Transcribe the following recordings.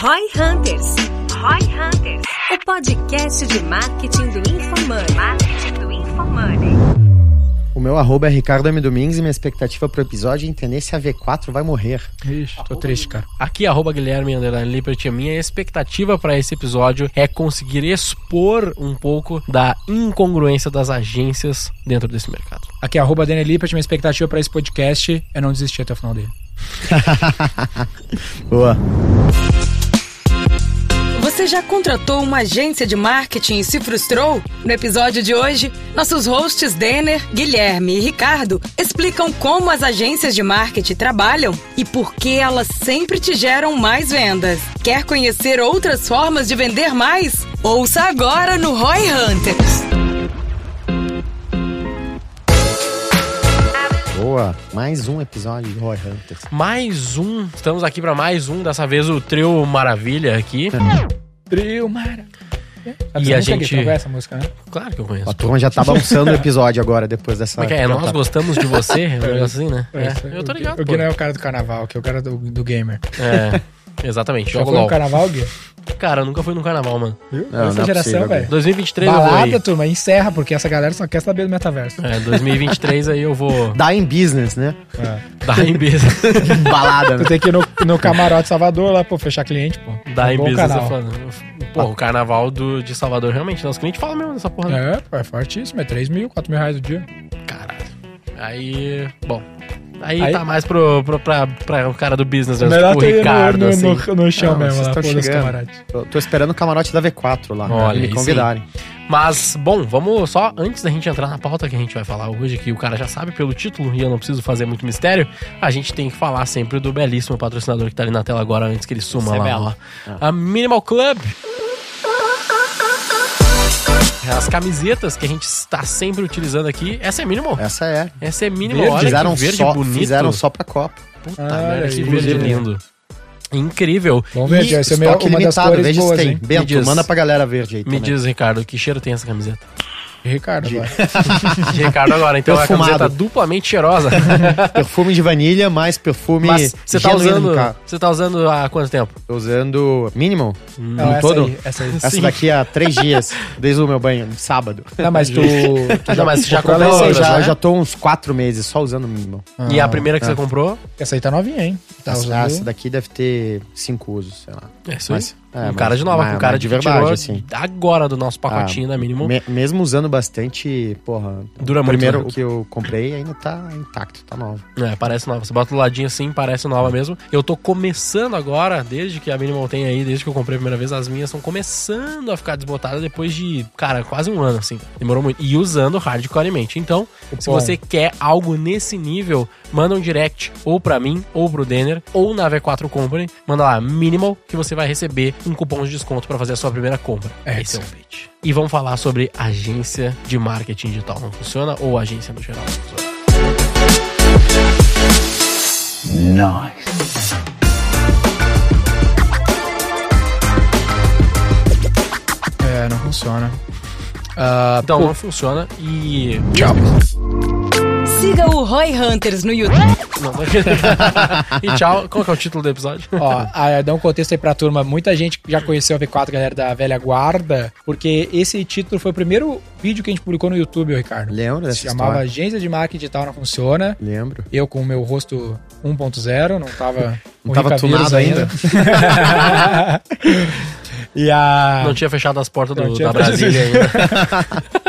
Roy Hunters. Roy Hunters. O podcast de marketing do InfoMoney. Marketing do InfoMoney. O meu arroba é Ricardo M. Domingues e minha expectativa pro episódio é entender se a V4 vai morrer. Ixi, tô triste, cara. Aqui, arroba Guilherme Underline Lippert, a minha expectativa para esse episódio é conseguir expor um pouco da incongruência das agências dentro desse mercado. Aqui, arroba Daniel Lippert, minha expectativa pra esse podcast é não desistir até o final dele. Boa. Você já contratou uma agência de marketing e se frustrou? No episódio de hoje, nossos hosts Denner, Guilherme e Ricardo explicam como as agências de marketing trabalham e por que elas sempre te geram mais vendas. Quer conhecer outras formas de vender mais? Ouça agora no Roy Hunters. Boa. Mais um episódio de Roy Hunters. Mais um, estamos aqui para mais um, dessa vez o trio Maravilha aqui. Trio, mara. E a gente- Você essa música, né? Claro que eu conheço. A turma já tá balançando o episódio agora, depois dessa. Como é é? Nós gostamos de você? Um negócio assim, né? É. É, eu tô ligado. O. Gui não é o cara do carnaval, que é o cara do, do gamer. É, exatamente. Já foi no carnaval, Gui? Cara, eu nunca fui no carnaval, mano. Viu? Não, Essa não é geração, possível, velho. 2023 eu vou Balada, turma, encerra, porque essa galera só quer saber do metaverso. É, 2023 aí eu vou Dá em business, né? É. dar em business. Balada, Tu né? tem que ir no, no camarote Salvador lá, pô, fechar cliente, pô. Dar em business foda. Pô, o carnaval do, de Salvador, realmente, nosso cliente fala mesmo dessa porra. né? É, pô, é fortíssimo, é 3 mil, 4 mil reais o dia. Caralho. Aí, bom. Aí, Aí- tá mais pro, pro, pra, pra o cara do business mesmo, Melhor tipo o Ricardo, no, no, assim. no, no chão Não, mesmo, lá, chegando. camarote. Tô, tô esperando o camarote da V4 lá. Olha, me convidarem. Mas, bom, vamos só, antes da gente entrar na pauta que a gente vai falar hoje, que o cara já sabe pelo título e eu não preciso fazer muito mistério, a gente tem que falar sempre do belíssimo patrocinador que tá ali na tela agora, antes que ele suma Isso é lá, belo. ó. A Minimal Club. As camisetas que a gente está sempre utilizando aqui, essa é Minimal. Essa é. Essa é Minimal, Verde, olha fizeram, que verde só, bonito. fizeram só pra Copa. Puta Ah, merda, que verde lindo. Incrível. Vamos ver, E essa é Estoque uma das limitado, cores veja boas, tem. hein? Bento, Me diz. manda pra galera verde aí Me também. diz, Ricardo, que cheiro tem essa camiseta? Ricardo, agora. De Ricardo agora, então é uma Perfumado. camiseta duplamente cheirosa. Perfume de vanilha, mais perfume Mas você tá usando. Você tá usando há quanto tempo? Tô usando mínimo Não, no essa todo. aí, essa aí. Essa Sim. daqui há três dias, desde o meu banho, no sábado. Não, mas tu, tu Não, mas já comprou essa aí, já, né? já tô uns quatro meses só usando o mínimo. e a Ah, primeira que tá. você comprou? Essa aí tá novinha, hein? Tá essa, usando... essa daqui deve ter cinco usos, sei lá. É isso Mas- aí. É, um cara de nova, mas- com cara mas de verdade, assim. agora do nosso pacotinho Ah, da Mínimo. Me- mesmo usando bastante, porra. Dura o muito, primeiro né? que eu comprei ainda tá intacto, tá novo. É, parece nova. Você bota do ladinho assim, parece nova mesmo. Eu tô começando agora, desde que a Minimal tem aí, desde que eu comprei a primeira vez, as minhas estão começando a ficar desbotadas depois de, cara, quase um ano, assim. Demorou muito. E usando hardcoremente. Então, se você quer algo nesse nível, manda um direct ou pra mim, ou pro Denner, ou na V4 Company. Manda lá, Minimal, que você vai receber um cupom de desconto pra fazer a sua primeira compra. É Esse é o isso. pitch. E vamos falar sobre agência de marketing digital. Não funciona? Ou agência no geral? Não funciona? É, não funciona. Ah, Então, pô, não funciona e. tchau. Siga o Roy Hunters no YouTube. Não, e tchau. Qual que é o título do episódio? Ó, a, dá um contexto aí pra turma. Muita gente já conheceu a V4, galera da velha guarda, porque esse título foi o primeiro vídeo que a gente publicou no YouTube, Ricardo. Lembro dessa Se chamava história? Agência de Marketing Digital Não Funciona. Lembro. Eu com o meu rosto 1.0, não tava Não tava tunado ainda. e a... Não tinha fechado as portas do- Não da Brasília ainda.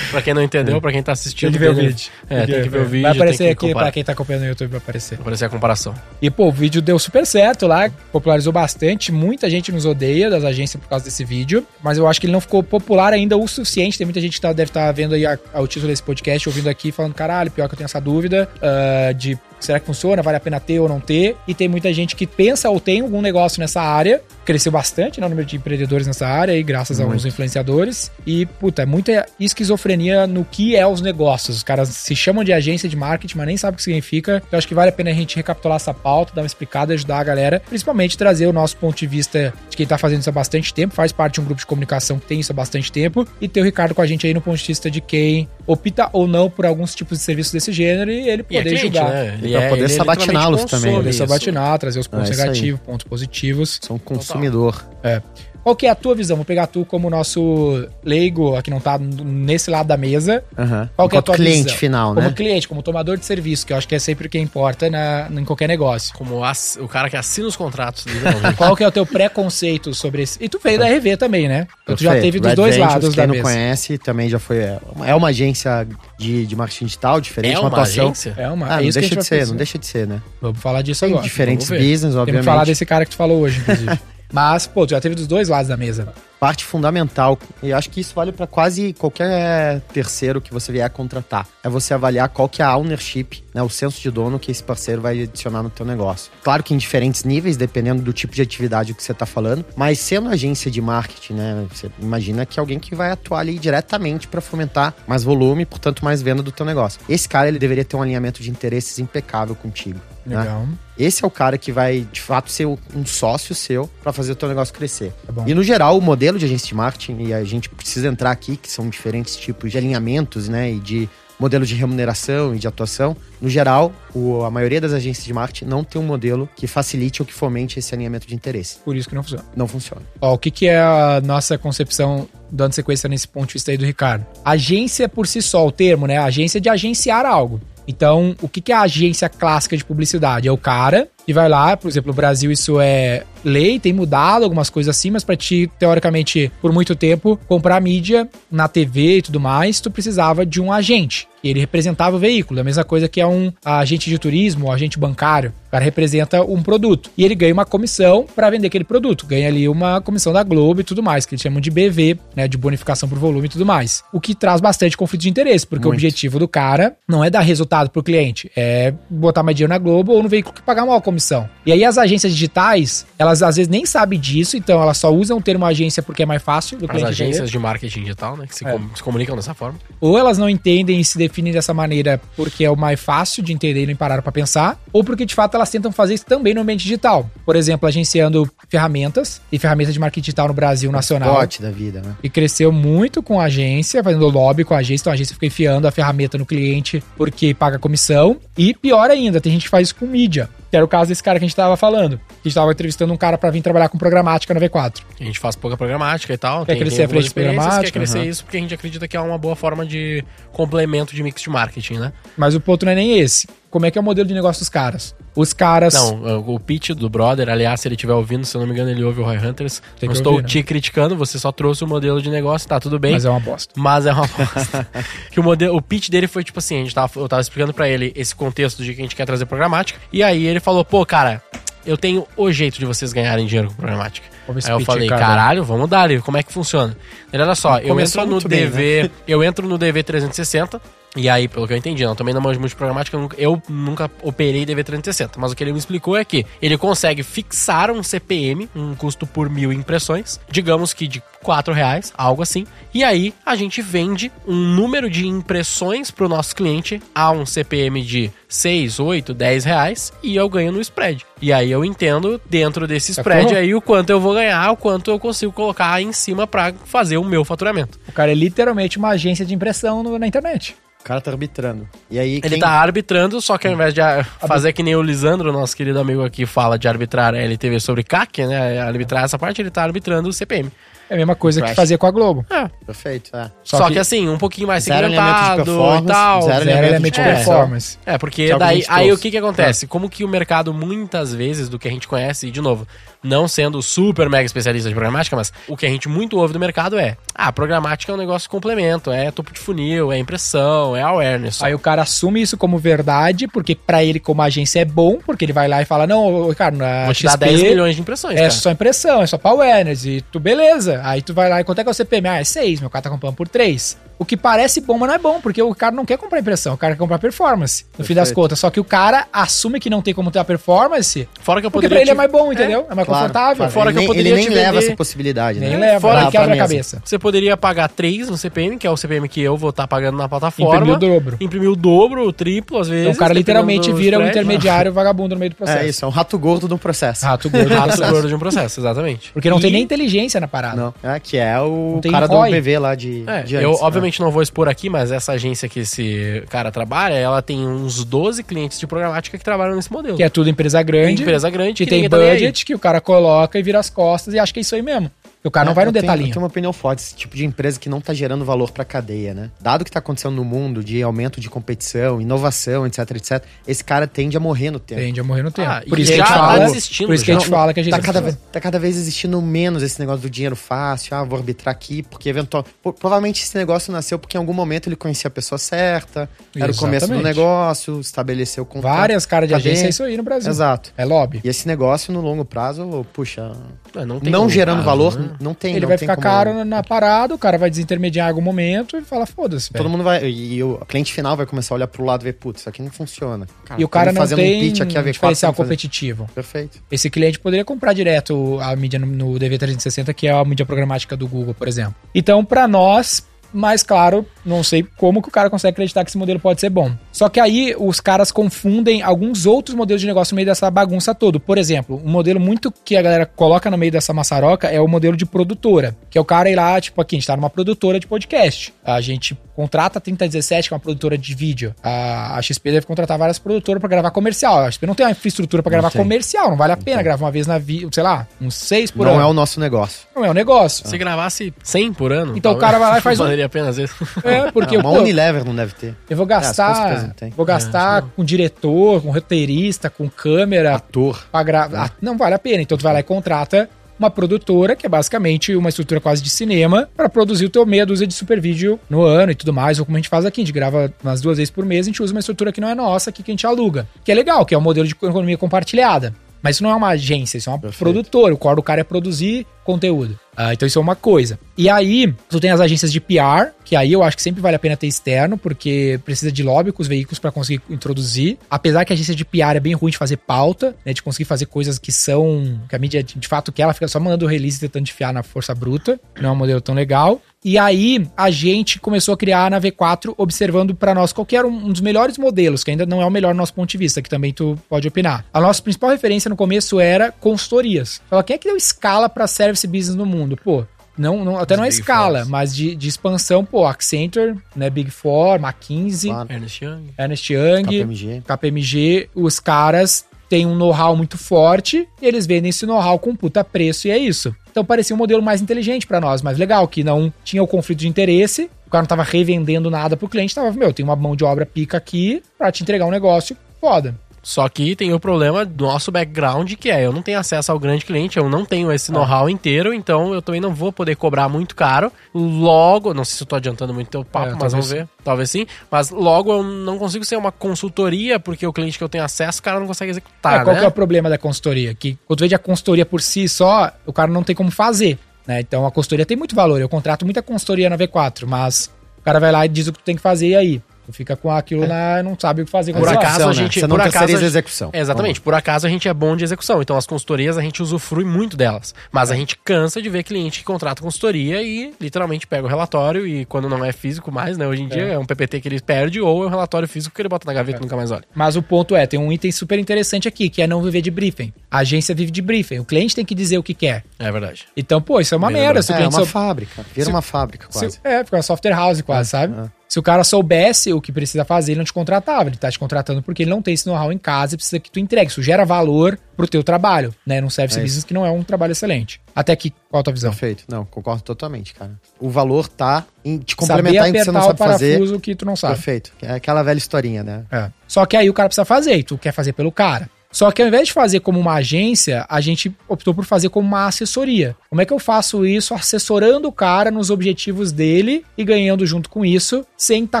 pra quem não entendeu, pra quem tá assistindo. Tem que ver o Denner- vídeo. É, tem que ver o vídeo. Vai aparecer tem que aqui comparar. pra quem tá acompanhando no YouTube, vai aparecer. Vai aparecer a comparação. E, pô, o vídeo deu super certo lá, popularizou bastante. Muita gente nos odeia das agências por causa desse vídeo, mas eu acho que ele não ficou popular ainda o suficiente. Tem muita gente que tá- deve estar vendo aí a- a- o título desse podcast, ouvindo aqui, falando, caralho, pior que eu tenho essa dúvida ah, de será que funciona, vale a pena ter ou não ter. E tem muita gente que pensa ou tem algum negócio nessa área. Cresceu bastante né, o número de empreendedores nessa área, aí, graças a alguns influenciadores. E, puta, é muita esquizofrenia no que é os negócios. Os caras se chamam de agência de marketing, mas nem sabem o que significa. Eu acho que vale a pena a gente recapitular essa pauta, dar uma explicada, ajudar a galera, principalmente trazer o nosso ponto de vista de quem tá fazendo isso há bastante tempo, faz parte de um grupo de comunicação que tem isso há bastante tempo, e ter o Ricardo com a gente aí no ponto de vista de quem opta ou não por alguns tipos de serviços desse gênero e ele E é poder cliente, julgar. né? Ele Ele Pra é, poder sabatiná-los também, né? Poder isso. sabatinar, trazer os pontos É negativos, pontos positivos. Sou um consumidor. É. Qual que é a tua visão? Vou pegar tu como nosso leigo, aqui não tá nesse lado da mesa. Aham. Qual que é a tua cliente visão? final, Como né? cliente, como tomador de serviço, que eu acho que é sempre o que importa na, em qualquer negócio. Como ass- o cara que assina os contratos. Qual que é o teu preconceito sobre esse? E tu veio da RV também, né? Então tu já teve dos Red dois Ventures, lados quem da não mesa. conhece, também já foi. É uma- é uma agência de, de marketing digital, diferente, é uma, uma atuação. agência? É uma. Ah, é não isso deixa de ser, pensar. não deixa de ser, né? Vamos falar disso Tem agora. diferentes vamos business, obviamente. que falar desse cara que tu falou hoje, inclusive. Mas, pô, já teve dos dois lados da mesa. Parte fundamental, e acho que isso vale para quase qualquer terceiro que você vier contratar, é você avaliar qual que é a ownership, né, o senso de dono que esse parceiro vai adicionar no teu negócio. Claro que em diferentes níveis, dependendo do tipo de atividade que você está falando, mas sendo agência de marketing, né, você imagina que é alguém que vai atuar ali diretamente para fomentar mais volume, portanto mais venda do teu negócio. Esse cara ele deveria ter um alinhamento de interesses impecável contigo. né? Legal. Esse é o cara que vai, de fato, ser um sócio seu para fazer o teu negócio crescer. Tá bom. E no geral, o modelo de agência de marketing, e a gente precisa entrar aqui, que são diferentes tipos de alinhamentos, né? E de modelo de remuneração e de atuação. No geral, o- a maioria das agências de marketing não tem um modelo que facilite ou que fomente esse alinhamento de interesse. Por isso que não funciona. Não funciona. Ó, o que, que é a nossa concepção, dando sequência nesse ponto de vista aí do Ricardo? Agência por si só, o termo, né? Agência de agenciar algo. Então, o que, que é a agência clássica de publicidade? É o cara que vai lá, por exemplo, no Brasil isso é lei, tem mudado algumas coisas assim, mas pra ti, teoricamente, por muito tempo, comprar mídia na TV e tudo mais, tu precisava de um agente. E ele representava o veículo. A mesma coisa que é um agente de turismo, um agente bancário. O cara representa um produto. E ele ganha uma comissão para vender aquele produto. Ganha ali uma comissão da Globo e tudo mais, que eles chamam de BV, né? De bonificação por volume e tudo mais. O que traz bastante conflito de interesse, porque o Muito. objetivo do cara não é dar resultado pro cliente, é botar mais dinheiro na Globo ou no veículo que pagar uma comissão. E aí as agências digitais, elas às vezes nem sabem disso, então elas só usam o termo agência porque é mais fácil do As cliente agências entender. de marketing digital, né? Que se, É. com- se comunicam dessa forma. Ou elas não entendem e se definem dessa maneira porque é o mais fácil de entender e não pararam pra pensar, ou porque de fato elas tentam fazer isso também no ambiente digital. Por exemplo, agenciando ferramentas e ferramentas de marketing digital no Brasil nacional. Pote da vida, né? E cresceu muito com a agência, fazendo lobby com a agência. Então a agência fica enfiando a ferramenta no cliente porque paga comissão. E pior ainda, tem gente que faz isso com mídia. Que era o caso desse cara que a gente tava falando. Que a gente tava entrevistando um cara pra vir trabalhar com programática na V4. A gente faz pouca programática e tal. Quer crescer a algumas frente programática, Quer crescer aham. isso porque a gente acredita que é uma boa forma de complemento de mix de marketing, né? Mas o ponto não é nem esse. Como é que é o modelo de negócio dos caras? Os caras. Não, o pitch do brother, aliás, se ele estiver ouvindo, se eu não me engano, ele ouve o Roy Hunters. Tem não estou ouvir, né? te criticando, você só trouxe o modelo de negócio, tá tudo bem. Mas é uma bosta. Mas é uma bosta. que o, modelo, o pitch dele foi tipo assim: a gente tava, eu tava explicando pra ele esse contexto de que a gente quer trazer programática. E aí ele falou: pô, cara, eu tenho o jeito de vocês ganharem dinheiro com programática. Aí eu falei, Ricardo. caralho, vamos dar ali, como é que funciona? Ele, olha só, eu entro no bem, DV, eu entro no DV 360, e aí, pelo que eu entendi, eu também não manjo muito de programática, eu nunca, eu nunca operei DV 360, mas o que ele me explicou é que ele consegue fixar um CPM, um custo por mil impressões, digamos que de 4 reais, algo assim, e aí a gente vende um número de impressões pro nosso cliente a um CPM de 6, 8, 10 reais, e eu ganho no spread. E aí eu entendo, dentro desse Sacou? spread aí, o quanto eu vou ganhar, o quanto eu consigo colocar em cima pra fazer o meu faturamento. O cara é literalmente uma agência de impressão no- na internet. O cara tá arbitrando. E aí, Ele quem- tá arbitrando, só que ao invés de fazer que nem o Lisandro, nosso querido amigo aqui, fala de arbitrar a LTV sobre CAC, né? Arbitrar essa parte, ele tá arbitrando o CPM. É a mesma coisa que Crash. fazia com a Globo. É. Perfeito, é. Só, Só que, que assim, um pouquinho mais segmentado e tal. zero Zero elemento de performance. É, porque Que é o que a daí, aí o que que acontece? Como que o mercado, muitas vezes, do que a gente conhece, e de novo, não sendo super mega especialista de programática, mas o que a gente muito ouve do mercado é, ah, programática é um negócio de complemento, é topo de funil, é impressão, é awareness. Aí o cara assume isso como verdade, porque pra ele, como agência, é bom, porque ele vai lá e fala: Não, Ricardo, na Vou te dar XP 10 milhões de impressões, é cara. só impressão, é só pra awareness. E tu, beleza. Aí tu vai lá e quanto é que é o CPM? Ah, é 6, meu cara tá comprando por 3. O que parece bom, mas não é bom, porque o cara não quer comprar impressão, o cara quer comprar performance, no fim das Perfeito. contas. Só que o cara assume que não tem como ter a performance, Fora que eu porque poderia pra ele é mais bom, entendeu? É, mais Claro, confortável. claro. Fora que eu ele, nem- poderia ele nem te leva vender- essa possibilidade, Nem né? leva, Fora ele que quebra a cabeça. Você poderia pagar 3 no CPM, que é o CPM que eu vou estar pagando na plataforma. Imprimir o dobro. Imprimir o dobro, o triplo, às vezes. Então o cara literalmente vira um spread. intermediário vagabundo no meio do processo. É isso, é um rato gordo do processo. Rato gordo. Rato processo. gordo de um processo, exatamente. Porque não tem E- nem inteligência na parada. Não, é que é o tem cara do BV lá de, É, de eu, antes, obviamente, provavelmente não vou expor aqui, mas essa agência que esse cara trabalha, ela tem uns 12 clientes de programática que trabalham nesse modelo. Que é tudo empresa grande. Empresa grande que, que tem tá budget, que o cara coloca e vira as costas e acha que é isso aí mesmo. E o cara não É, vai no eu tenho- detalhinho. Eu tenho uma opinião forte, esse tipo de empresa que não tá gerando valor pra cadeia, né? Dado o que tá acontecendo no mundo de aumento de competição, inovação, etc, etc, esse cara tende a morrer no tempo. Tende a morrer no tempo. Ah, por isso que a gente tá fala. Por isso que a gente fala que a gente Tá cada, vez, tá cada vez existindo menos esse negócio do dinheiro fácil, ah, vou arbitrar aqui, porque eventual. Pro- Provavelmente esse negócio nasceu porque em algum momento ele conhecia a pessoa certa, era o começo do negócio, estabeleceu o contrato. Várias caras de Cadê? agência é isso aí no Brasil. Exato. É lobby. E esse negócio, no longo prazo, puxa, É, não, tem longo gerando prazo, valor, né? Não tem Ele não vai tem ficar como- caro na- parada, o cara vai desintermediar em algum momento e fala, foda-se, Todo mundo vai. E o cliente final vai começar a olhar pro lado e ver, putz, isso aqui não funciona. E o cara tamo não fazendo tem um pitch aqui, a V4 diferencial tamo fazendo- competitivo. Perfeito. Esse cliente poderia comprar direto a mídia no, no DV360, que é a mídia programática do Google, por exemplo. Então, pra nós, mais claro, não sei como que o cara consegue acreditar que esse modelo pode ser bom. Só que aí os caras confundem alguns outros modelos de negócio no meio dessa bagunça toda. Por exemplo, um modelo muito que a galera coloca no meio dessa maçaroca é o modelo de produtora, que é o cara ir lá, tipo, aqui, a gente tá numa produtora de podcast. A gente contrata a 3017, que é uma produtora de vídeo. A, XP deve contratar várias produtoras pra gravar comercial. A XP não tem uma infraestrutura pra Não gravar tem. comercial, não vale a pena tem. gravar uma vez na vida, sei lá, uns seis por não ano. é o nosso negócio. Não é um negócio. Se gravasse 100 por ano. Então o cara vai lá e faz um- Valeria a pena às vezes. É, porque Ah, uma pô, Unilever não deve ter. eu vou É, gastar, não tem. vou gastar com diretor, com roteirista, com câmera Ator. pra gravar. Ah, não vale a pena. Então tu vai lá e contrata uma produtora, que é basicamente uma estrutura quase de cinema, pra produzir o teu meia dúzia de super vídeo no ano e tudo mais, ou como a gente faz aqui, a gente grava umas duas vezes por mês, a gente usa uma estrutura que não é nossa, aqui que a gente aluga. Que é legal, que é um modelo de economia compartilhada. Mas isso não é uma agência, isso é uma Perfeito. produtora. O core do cara é produzir conteúdo. Ah, então isso é uma coisa. E aí, tu tem as agências de PR, que aí eu acho que sempre vale a pena ter externo, porque precisa de lobby com os veículos para conseguir introduzir. Apesar que a agência de PR é bem ruim de fazer pauta, né? De conseguir fazer coisas que são. que a mídia, de fato, que ela fica só mandando release tentando enfiar na força bruta. Não é um modelo tão legal. E aí, a gente começou a criar na V4, observando para nós qual era um dos melhores modelos, que ainda não é o melhor no nosso ponto de vista, que também tu pode opinar. A nossa principal referência no começo era consultorias. Fala, quem é que deu escala para service business no mundo? Pô, não, não- até Os não é escala, Fours. mas de, de expansão, pô, Accenture, né, Big Four, McKinsey, Claro. Ernest Young. Ernest Young, KPMG. KPMG, os caras têm um know-how muito forte e eles vendem esse know-how com puta preço e é isso. Então parecia um modelo mais inteligente pra nós, mais legal, que não tinha o conflito de interesse, o cara não tava revendendo nada pro cliente, tava, meu, tem uma mão de obra pica aqui pra te entregar um negócio foda. Só que tem o problema do nosso background, que é eu não tenho acesso ao grande cliente, eu não tenho esse know-how inteiro, então eu também não vou poder cobrar muito caro. Logo, não sei se eu tô adiantando muito teu papo, É, mas talvez vamos ver. Talvez sim. Mas logo eu não consigo ser uma consultoria, porque o cliente que eu tenho acesso, o cara não consegue executar, É, qual né? que é o problema da consultoria? Que quando tu vende a consultoria por si só, o cara não tem como fazer. Né? Então a consultoria tem muito valor. Eu contrato muita consultoria na V4, mas o cara vai lá e diz o que tu tem que fazer e aí. Tu fica com aquilo lá, não sabe o que fazer com Por acaso, a né? gente- Você não por acaso, a execução. É, Exatamente, por acaso a gente é bom de execução, então as consultorias a gente usufrui muito delas. Mas a É. gente cansa de ver cliente que contrata consultoria e literalmente pega o relatório e quando não é físico mais, né? Hoje em dia é um PPT que ele perde ou é um relatório físico que ele bota na gaveta e nunca mais olha. Mas o ponto é, tem um item super interessante aqui, que é não viver de briefing. A agência vive de briefing. O cliente tem que dizer o que quer. É verdade. Então, pô, isso é uma Bem merda. Se o É, cliente uma sou- fábrica. Vira se- uma fábrica, quase. Se- é, fica uma software house quase, sabe? é. Se o cara soubesse o que precisa fazer, ele não te contratava. Ele tá te contratando porque ele não tem esse know-how em casa e precisa que tu entregue. Isso gera valor pro teu trabalho, né? Num service É business que não é um trabalho excelente. Até que, qual a tua visão? Perfeito. Não, concordo totalmente, cara. O valor tá em te Saber complementar em que você não o sabe fazer. parafuso que tu não sabe. Perfeito. É aquela velha historinha, né? É. Só que aí o cara precisa fazer, e tu quer fazer pelo cara. Só que ao invés de fazer como uma agência, a gente optou por fazer como uma assessoria. Como é que eu faço isso assessorando o cara nos objetivos dele e ganhando junto com isso, sem estar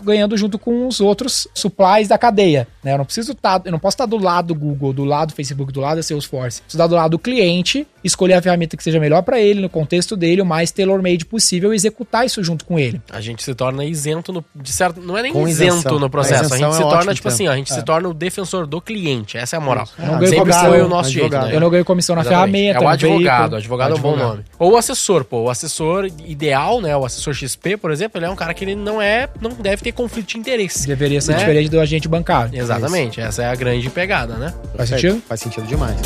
ganhando junto com os outros supplies da cadeia? Né? Eu não preciso estar, eu não posso estar do lado do Google, do lado do Facebook, do lado da Salesforce. Preciso estar do lado do cliente, escolher a ferramenta que seja melhor para ele, no contexto dele, o mais tailor-made possível e executar isso junto com ele. A gente se torna isento no, de certo, não é nem Com isento isenção. no A processo, a, isenção gente é se um torna ótimo tipo termo. assim, ó, a gente É. se torna o defensor do cliente, essa é a moral. Eu não Ah, ganho comissão, foi o nosso jeito, advogado. né? Eu não ganho comissão na Exatamente. ferramenta. É o advogado, veículo. advogado é um bom Advogado. nome. Ou o assessor, pô. O assessor ideal, né? O assessor XP, por exemplo, ele é um cara que ele não é, não deve ter conflito de interesse. Deveria ser Né? diferente do agente bancário. Exatamente, essa é a grande pegada, né? Faz Perfeito. sentido? Faz sentido demais.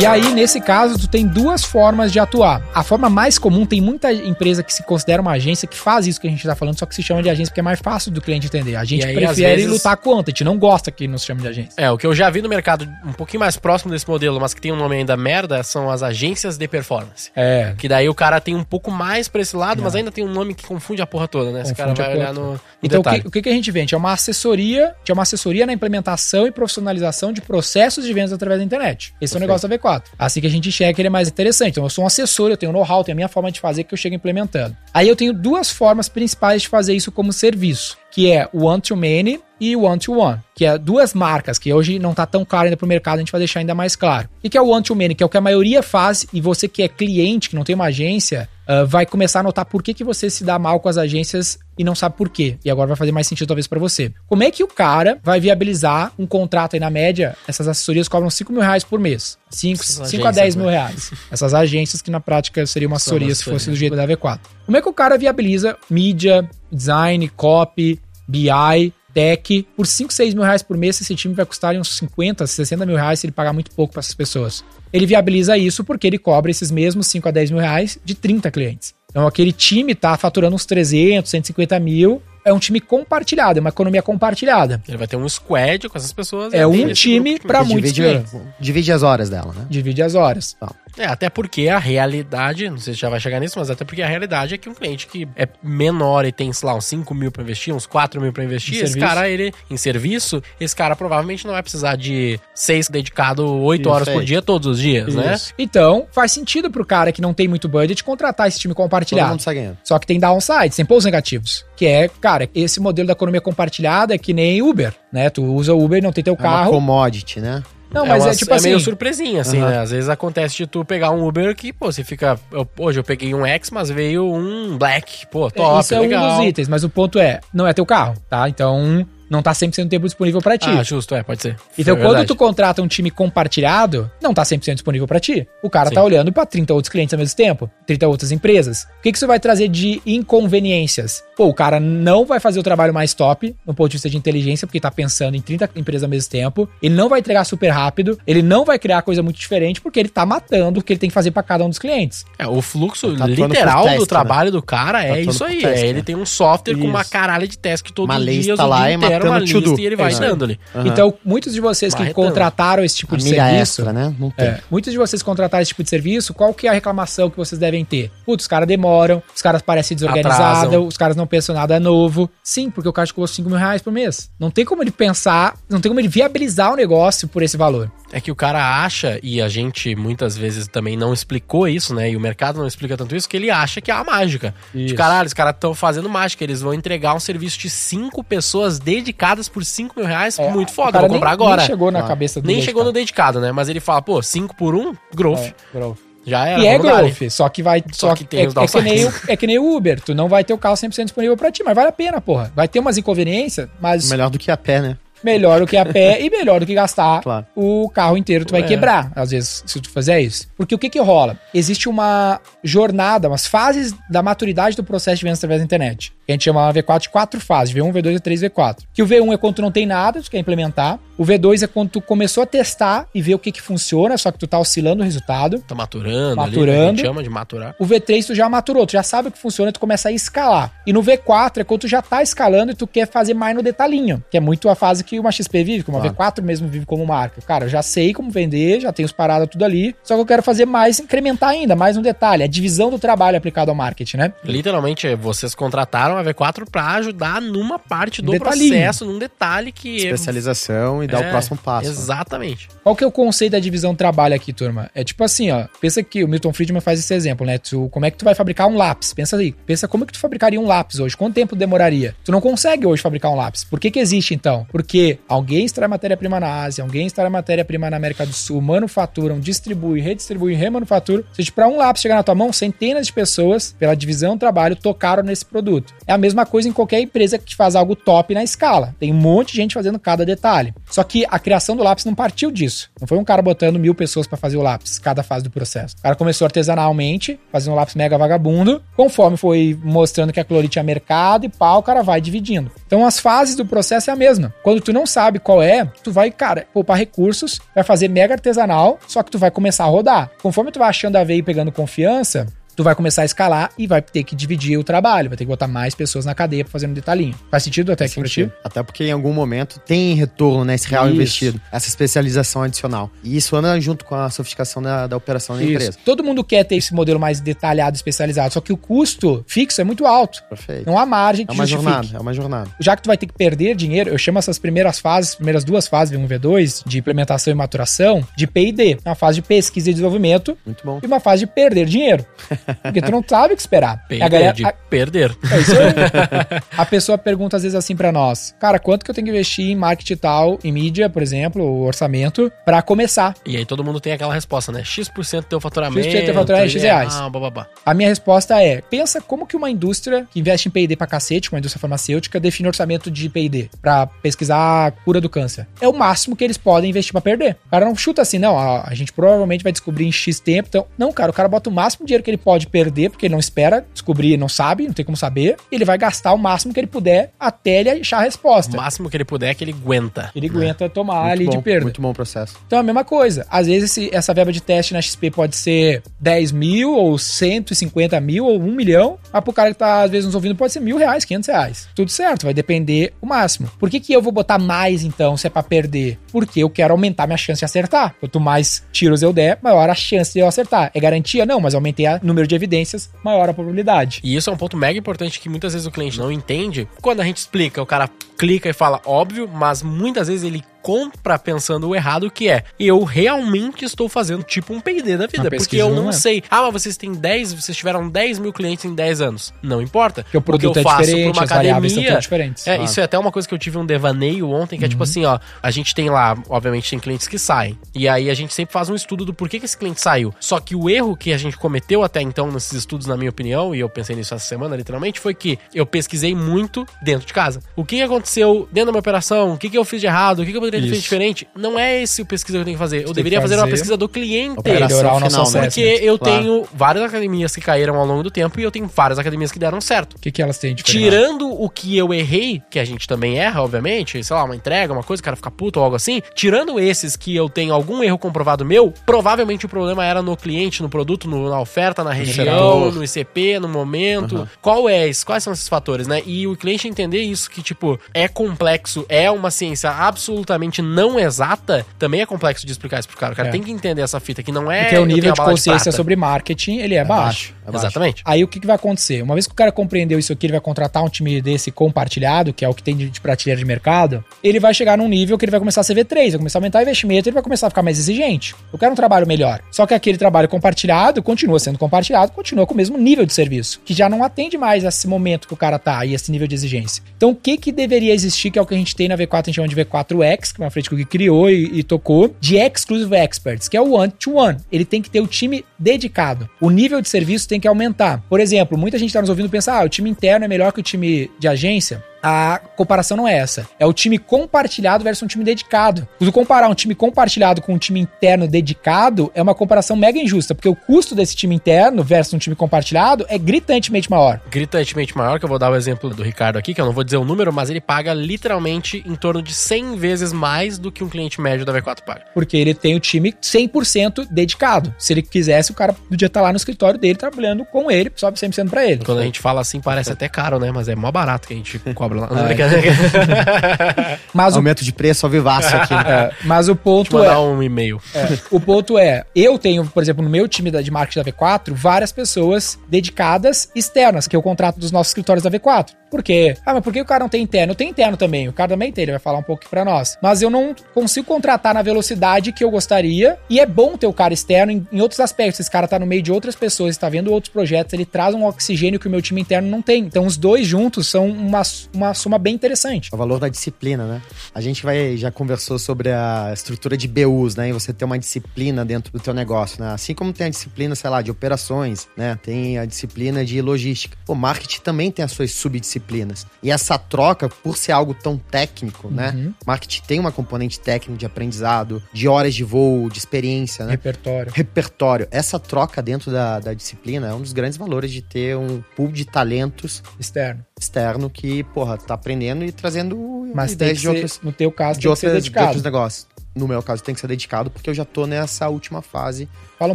E aí, nesse caso, tu tem duas formas de atuar. A forma mais comum, tem muita empresa que se considera uma agência que faz isso que a gente tá falando, só que se chama de agência porque é mais fácil do cliente entender. A gente aí, prefere vezes- lutar contra, a gente não gosta que nos chame de agência. É, o que eu já vi no mercado um pouquinho mais próximo desse modelo, mas que tem um nome ainda merda, são as agências de performance. É. Que daí o cara tem um pouco mais pra esse lado, mas ainda tem um nome que confunde a porra toda, né? Esse cara Confunde vai olhar no, no Então, o que, o que a gente vende? É uma assessoria, é uma assessoria na implementação e profissionalização de processos de vendas através da internet. Esse é o negócio da V4. Assim que a gente que ele é mais interessante. Então, eu sou um assessor, eu tenho know-how, tenho a minha forma de fazer que eu chego implementando. Aí eu tenho duas formas principais de fazer isso como serviço, que é o one-to-many e o one-to-one, que é duas marcas que hoje não tá tão claro ainda pro mercado, a gente vai deixar ainda mais claro. E que é o one-to-many, que é o que a maioria faz, e você que é cliente, que não tem uma agência, ah, vai começar a notar por que, que você se dá mal com as agências e não sabe por quê. E agora vai fazer mais sentido talvez pra você. Como é que o cara vai viabilizar um contrato aí na média? Essas assessorias cobram 5 mil reais por mês. 5, Essas 5 a agências, 10 mil né? reais. Essas agências que na prática seria uma São assessoria se fosse assessoria. do jeito da V4. Como é que o cara viabiliza mídia, design, copy, BI, tech, por 5, 6 mil reais por mês, esse time vai custar uns 50, 60 mil reais se ele pagar muito pouco para essas pessoas. Ele viabiliza isso porque ele cobra esses mesmos 5 a 10 mil reais de 30 clientes. Então aquele time tá faturando uns 300, 150 mil, é um time compartilhado, é uma economia compartilhada. Ele vai ter um squad com essas pessoas. É né? um time E muitos divide, clientes. divide as horas dela, né? Divide as horas. É, até porque a realidade, não sei se já vai chegar nisso, mas até porque a realidade é que um cliente que é menor e tem, sei lá, uns 5 mil pra investir, uns 4 mil pra investir, Em esse serviço. cara, ele, em serviço, esse cara provavelmente não vai precisar de 6 dedicado 8 Isso horas por aí. dia todos os dias, né? Isso. Então, faz sentido pro cara que não tem muito budget contratar esse time Todo compartilhado. mundo sai ganhando. Só que tem downsides, tem pontos negativos. Que é, cara, esse modelo da economia compartilhada é que nem Uber, né? Tu usa o Uber e não tem teu É uma carro. commodity, né? Não, mas é, uma- tipo assim. meio surpresinha, assim, né? Às vezes acontece de tu pegar um Uber que, pô, você fica. eu- hoje eu peguei um X, mas veio um Black. Pô, top, isso é legal. um dos itens, mas o ponto é, não é teu carro, tá? Então, não tá 100% do tempo disponível pra ti. Ah, justo, é, pode ser. Então, É quando verdade. tu contrata um time compartilhado, não tá 100% disponível pra ti. O cara Sim. tá olhando pra 30 outros clientes ao mesmo tempo, 30 outras empresas. O que que isso vai trazer de inconveniências? Pô, o cara não vai fazer o trabalho mais top, no ponto de vista de inteligência, porque tá pensando em 30 empresas ao mesmo tempo. Ele não vai entregar super rápido, ele não vai criar coisa muito diferente, porque ele tá matando o que ele tem que fazer pra cada um dos clientes. É, o fluxo Tá literal teste, do trabalho do cara é atuando isso aí. teste, é, ele né? tem um software com uma Isso. caralha de teste todo Uma dia, lista o lá dia e inteiro, uma matando to lista do. e ele vai É isso dando ali. Aham. Então, muitos de vocês que contrataram esse tipo de serviço. extra, né? Não tem. É, muitos de vocês contrataram esse tipo de serviço, qual que é a reclamação que vocês devem ter? Putz, os caras demoram, os caras parecem desorganizados, os caras não pensam nada novo. Sim, porque o cara te colocou 5 mil reais por mês. Não tem como ele pensar, não tem como ele viabilizar o negócio por esse valor. É que o cara acha, e a gente muitas vezes também não explicou isso, né? E o mercado não explica tanto isso, que ele acha que é a mágica. De Isso. caralho, os caras estão fazendo mágica. Eles vão entregar um serviço de cinco pessoas dedicadas por 5 mil reais. É, muito foda, vou comprar nem, agora. Nem chegou na Claro. cabeça do Nem chegou no dedicado. dedicado, né? Mas ele fala, pô, 5 por 1, um, growth. É, growth. Já era. E é growth, só que vai. Só Só, que tem é, os é que nem é que nem o Uber. Tu não vai ter o carro 100% disponível pra ti, mas vale a pena, porra. Vai ter umas inconveniências, mas Melhor do que a pé, né? melhor do que a pé e melhor do que gastar Claro. o carro inteiro. Tu vai É. quebrar, às vezes, se tu fizer isso. Porque o que que rola? Existe uma jornada, umas fases da maturidade do processo de vendas através da internet. Que a gente chama V4 de quatro fases, V1, V2, V3 V4. Que o V1 é quando tu não tem nada, tu quer implementar. O V2 é quando tu começou a testar e ver o que que funciona, só que tu tá oscilando o resultado. Tá maturando, Maturando. ali, né? a gente chama de maturar. O V3 tu já maturou, tu já sabe o que funciona, tu começa a escalar. E no V4 é quando tu já tá escalando e tu quer fazer mais no detalhinho, que é muito a fase que uma XP vive, que uma Claro. V4 mesmo vive como marca. Cara, eu já sei como vender, já tenho os paradas tudo ali, só que eu quero fazer mais, incrementar ainda, mais no detalhe, a divisão do trabalho aplicado ao marketing, né? Literalmente, vocês contrataram a V4 pra ajudar numa parte do Detalhinho. processo, num detalhe que... Especialização e dar É, o próximo passo. Exatamente. Qual que é o conceito da divisão trabalho aqui, turma? É tipo assim, ó. Pensa que o Milton Friedman faz esse exemplo, né? Tu, como é que tu vai fabricar um lápis? Pensa aí. Pensa como é que tu fabricaria um lápis hoje? Quanto tempo demoraria? Tu não consegue hoje fabricar um lápis. Por que que existe, então? Porque alguém extrai matéria-prima na Ásia, alguém extrai matéria-prima na América do Sul, manufaturam, distribui, redistribui, remanufatura. Ou seja, pra um lápis chegar na tua mão, centenas de pessoas, pela divisão trabalho, tocaram nesse produto. É a mesma coisa em qualquer empresa que faz algo top na escala. Tem um monte de gente fazendo cada detalhe. Só que a criação do lápis não partiu disso. Não foi um cara botando mil pessoas para fazer o lápis, cada fase do processo. O cara começou artesanalmente, fazendo um lápis mega vagabundo. Conforme foi mostrando que aquilo ali tinha mercado e pau, o cara vai dividindo. Então as fases do processo é a mesma. Quando tu não sabe qual é, tu vai, cara, poupar recursos, vai fazer mega artesanal, só que tu vai começar a rodar. Conforme tu vai achando a veia e pegando confiança, tu vai começar a escalar e vai ter que dividir o trabalho, vai ter que botar mais pessoas na cadeia pra fazer um detalhinho. Faz sentido até aqui pra ti? Até porque em algum momento tem retorno, né? Esse real Isso. investido, essa especialização adicional. E isso anda junto com a sofisticação da, da operação da Isso. empresa. Todo mundo quer ter esse modelo mais detalhado, especializado, só que o custo fixo é muito alto. Perfeito. Não há margem É que uma justifique. jornada, é uma jornada. já que tu vai ter que perder dinheiro, eu chamo essas primeiras fases, primeiras duas fases, V1 e V2, de implementação e maturação, de P&D. É uma fase de pesquisa e desenvolvimento Muito bom. e uma fase de perder dinheiro. Porque tu não sabe o que esperar. Perder, a galera, a- perder. é isso aí. A pessoa pergunta às vezes assim pra nós: Cara, quanto que eu tenho que investir em marketing e tal, em mídia, por exemplo, o orçamento, pra começar? E aí todo mundo tem aquela resposta, né? X% do teu faturamento. X% do teu faturamento é X reais. Ah, bababá. A minha resposta é: pensa como que uma indústria que investe em P&D pra cacete, uma indústria farmacêutica, define orçamento de P&D pra pesquisar a cura do câncer. É o máximo que eles podem investir pra perder. O cara não chuta assim, não, a, a gente provavelmente vai descobrir em X tempo. Então, não, cara, o cara bota o máximo de dinheiro que ele pode perder, porque ele não espera descobrir, não sabe, não tem como saber. E ele vai gastar o máximo que ele puder até ele achar a O resposta. máximo que ele puder é que ele aguenta. Ele aguenta tomar Muito ali bom, de perda. Muito bom o processo. Então é a mesma coisa. Às vezes esse- essa verba de teste na XP pode ser 10 mil, ou 150 mil, ou 1 milhão. Mas pro cara que tá às vezes nos ouvindo pode ser mil reais, 500 reais. Tudo certo, vai depender o máximo. Por que, que eu vou botar mais então, se é pra perder? Porque eu quero aumentar minha chance de acertar. Quanto mais tiros eu der, maior a chance de eu acertar. É garantia? Não, mas aumentei o número de evidências, maior a probabilidade. E isso é um ponto mega importante que muitas vezes o cliente não entende. Quando a gente explica, o cara clica e fala óbvio, mas muitas vezes ele compra pensando o errado que é. Eu realmente estou fazendo tipo um P&D da vida, porque eu não momento. sei. Ah, mas vocês têm 10, vocês tiveram 10 mil clientes em 10 anos. Não importa. Porque o produto eu é faço diferente, uma academia. diferentes. É, Claro. isso é até uma coisa que eu tive um devaneio ontem, que é tipo assim, ó, a gente tem lá, obviamente tem clientes que saem. E aí a gente sempre faz um estudo do porquê que esse cliente saiu. Só que o erro que a gente cometeu até então nesses estudos, na minha opinião, e eu pensei nisso essa semana, literalmente, foi que eu pesquisei muito dentro de casa. O que aconteceu dentro da minha operação? O que, que eu fiz de errado? O que, que eu poderia ter feito diferente? Não é esse o pesquisa que eu tenho que fazer. Eu deveria que fazer uma fazer pesquisa do cliente. Operação Melhorar o nosso final, né? Porque eu Claro. tenho várias academias que caíram ao longo do tempo e eu tenho várias academias que deram certo. O que, que elas têm de diferente? Tirando o que eu errei, que a gente também erra, obviamente, sei lá, uma entrega, uma coisa, o cara fica puto ou algo assim. Tirando esses que eu tenho algum erro comprovado meu, provavelmente o problema era no cliente, no produto, no- na oferta, na região, no ICP, no momento. Qual é esse? Quais são esses fatores, né? E o cliente entender isso, que, tipo, é complexo, é uma ciência absolutamente não exata, também é complexo de explicar isso pro cara. O cara É. tem que entender essa fita que não é. Porque o nível de consciência prata. sobre marketing, ele é, baixo. É baixo. Exatamente. Aí o que, que vai acontecer? Uma vez que o cara compreendeu isso aqui, ele vai contratar um time desse compartilhado, que é o que tem de, de prateleira de mercado, ele vai chegar num nível que ele vai começar a CV3, vai começar a aumentar o investimento, ele vai começar a ficar mais exigente. Eu quero um trabalho melhor. Só que aquele trabalho compartilhado continua sendo compartilhado, continua com o mesmo nível de serviço, que já não atende mais esse momento que o cara tá e esse nível de exigência. Então o que que deveria existir, que é o que a gente tem na V4, a gente chama de V4X, que é uma frente que criou e, e tocou, de Exclusive Experts, que é o one-to-one. Ele tem que ter o time dedicado. O nível de serviço tem que aumentar. Por exemplo, muita gente está nos ouvindo pensar, ah, o time interno é melhor que o time de agência. A comparação não é essa. É o time compartilhado versus um time dedicado. Comparar um time compartilhado com um time interno dedicado, é uma comparação mega injusta, porque o custo desse time interno versus um time compartilhado é gritantemente maior. gritantemente maior, que eu vou dar o exemplo do Ricardo aqui, que eu não vou dizer o número, mas ele paga literalmente em torno de 100 vezes mais do que um cliente médio da V4 paga. Porque ele tem o time 100% dedicado. Se ele quisesse, o cara podia estar lá no escritório dele trabalhando com ele, sobe 100% pra ele. Quando a gente fala assim, parece até caro, né? Mas é mó barato que a gente cobra lá. Não, É. brincadeira. Mas o, Aumento de preço ao vivaço aqui. né? é, mas o ponto é, mandar um e-mail. É, o ponto é, eu tenho, por exemplo, no meu time da- de marketing da V4, várias pessoas dedicadas externas, que eu contrato dos nossos escritórios da V4. Por quê? Ah, mas por que o cara não tem interno? Eu tenho interno também, o cara também tem, ele vai falar um pouco pra nós. Mas eu não consigo contratar na velocidade que eu gostaria, e é bom ter o cara externo em, em outros aspectos. Esse cara tá no meio de outras pessoas, está vendo outros projetos, ele traz um oxigênio que o meu time interno não tem. Então os dois juntos são uma, uma soma bem interessante. É o valor da disciplina, né? A gente vai já conversou sobre a estrutura de BUs, né? E você ter uma disciplina dentro do teu negócio, né? Assim como tem a disciplina, sei lá, de operações, né? Tem a disciplina de logística. O marketing também tem as suas subdisciplinas. E essa troca, por ser algo tão técnico, né? Uhum. Marketing tem uma componente técnica de aprendizado, de horas de voo, de experiência, né? Repertório. repertório. Essa troca dentro da, da disciplina é um dos grandes valores de ter um pool de talentos Externo. Externo que, porra, tá aprendendo e trazendo Mas tem ideias que de ser, outros, no teu caso, de, tem que ser outras, de outros negócios. No meu caso, tem que ser dedicado porque eu já tô nessa última fase. Fala um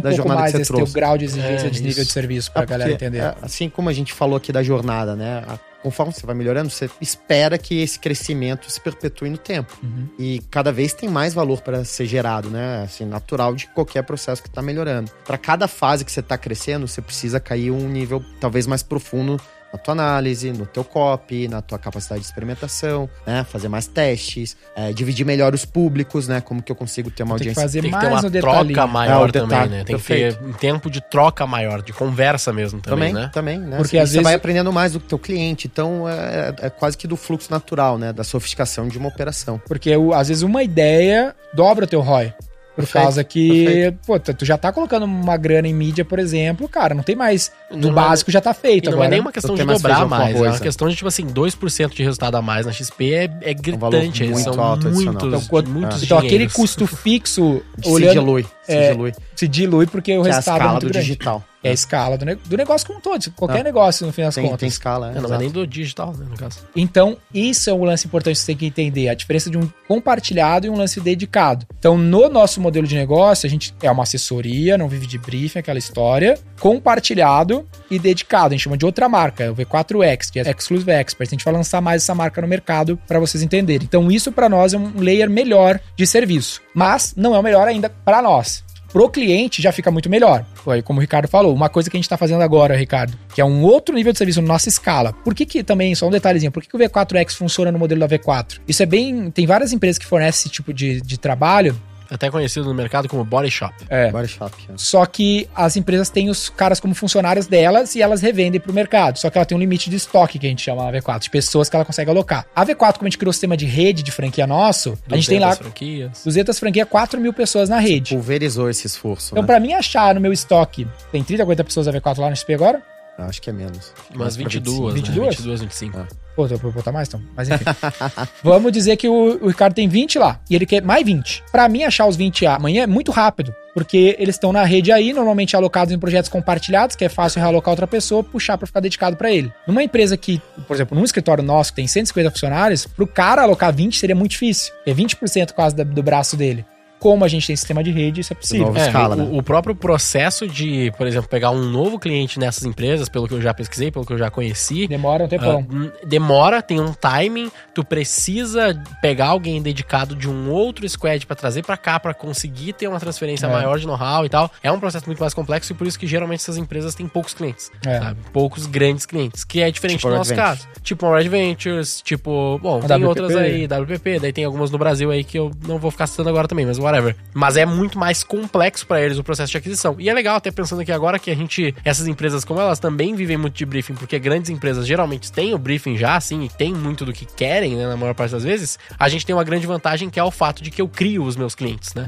da pouco jornada mais que desse teu trouxe. grau de exigência É, de nível isso. de serviço pra É galera porque, entender. é, assim como a gente falou aqui da jornada, né? a- Conforme você vai melhorando, você espera que esse crescimento se perpetue no tempo. Uhum. E cada vez tem mais valor para ser gerado, né? Assim, natural de qualquer processo que tá melhorando. Para cada fase que você tá crescendo, você precisa cair um nível talvez mais profundo na tua análise, no teu copy, na tua capacidade de experimentação, né? Fazer mais testes, é, dividir melhor os públicos, né? Como que eu consigo ter uma Tem que audiência fazer Tem que ter mais uma um detalhinho. troca maior É, também, detalhe, né? Tem perfeito. que ter um tempo de troca maior, de conversa mesmo também, Também, né? também, né? Porque às você vezes- vai aprendendo mais do teu cliente, então é, é quase que do fluxo natural, né? Da sofisticação de uma operação. Porque o- às vezes uma ideia dobra o teu ROI. Por Perfeito, causa que, perfeito. pô, tu já tá colocando uma grana em mídia, por exemplo, cara, não tem mais. Do Não é- básico já tá feito E não agora. é nem uma questão de mais dobrar com mais, é uma questão de, tipo assim, 2% de resultado a mais na XP é, é gritante. eles muito alto muitos, Então, quando- muitos Então aquele custo fixo, Se olhando, dilui, se é, dilui. se dilui porque o Que é a resultado é escala muito do grande. digital. É a escala do, ne- do negócio como um todo, qualquer Não. negócio, no fim das Tem, contas. tem escala, é, É, não é nem do digital, né, no caso. Então, isso é um lance importante que você tem que entender, a diferença de um compartilhado e um lance dedicado. Então, no nosso modelo de negócio, a gente é uma assessoria, não vive de briefing, aquela história, compartilhado e dedicado. A gente chama de outra marca, é o V4X, que é Exclusive Expert. A gente vai lançar mais essa marca no mercado para vocês entenderem. Então, isso para nós é um layer melhor de serviço, mas não é o melhor ainda para nós. Pro cliente já fica muito melhor. Foi como o Ricardo falou, uma coisa que a gente tá fazendo agora, Ricardo, que é um outro nível de serviço na nossa escala. Por que que também, só um detalhezinho, por que, que o V4X funciona no modelo da V4? Isso é bem. Tem várias empresas que fornecem esse tipo de, de trabalho. Até conhecido no mercado como Body Shop. É. Body shop. é. Só que as empresas têm os caras como funcionários delas e elas revendem pro mercado. Só que ela tem um limite de estoque, que a gente chama na V4, de pessoas que ela consegue alocar. A V4, como a gente criou o sistema de rede de franquia nosso, a gente tem lá 200 franquias. 200 franquias, 4 mil pessoas na rede. Pulverizou esse esforço. Então, né? pra mim achar no meu estoque, tem 30, 40 pessoas da V4 lá no XP agora? Acho que é menos. Umas Mais pra 22, 22? né? 22, 25. Ah. Pô, eu vou botar mais então. Mas enfim. Vamos dizer que o, o Ricardo tem 20 lá. E ele quer mais 20. Pra mim, achar os 20 amanhã é muito rápido. Porque eles estão na rede aí, normalmente alocados em projetos compartilhados, que é fácil realocar outra pessoa, puxar pra ficar dedicado pra ele. Numa empresa que, por exemplo, num escritório nosso que tem 150 funcionários, pro cara alocar 20 seria muito difícil. É 20% quase da- do braço dele. Como a gente tem sistema de rede, isso é possível. É, escala, o, né? o próprio processo de, por exemplo, pegar um novo cliente nessas empresas, pelo que eu já pesquisei, pelo que eu já conheci, Demora um tempão. hum, demora, tem um timing, tu precisa pegar alguém dedicado de um outro squad pra trazer pra cá pra conseguir ter uma transferência É. maior de know-how e tal. É um processo muito mais complexo e por isso que geralmente essas empresas têm poucos clientes, É. sabe? Poucos grandes clientes, que é diferente Tipo do nosso caso. Tipo Red Ventures, tipo, bom, A tem WPP. outras aí, WPP, daí tem algumas no Brasil aí que eu não vou ficar citando agora também, mas whatever. Mas é muito mais complexo pra eles o processo de aquisição. E é legal até pensando aqui agora que a gente, essas empresas como elas também vivem muito de briefing, porque grandes empresas geralmente têm o briefing já, assim, e tem muito do que querem, né, na maior parte das vezes, a gente tem uma grande vantagem que é o fato de que eu crio os meus clientes, né?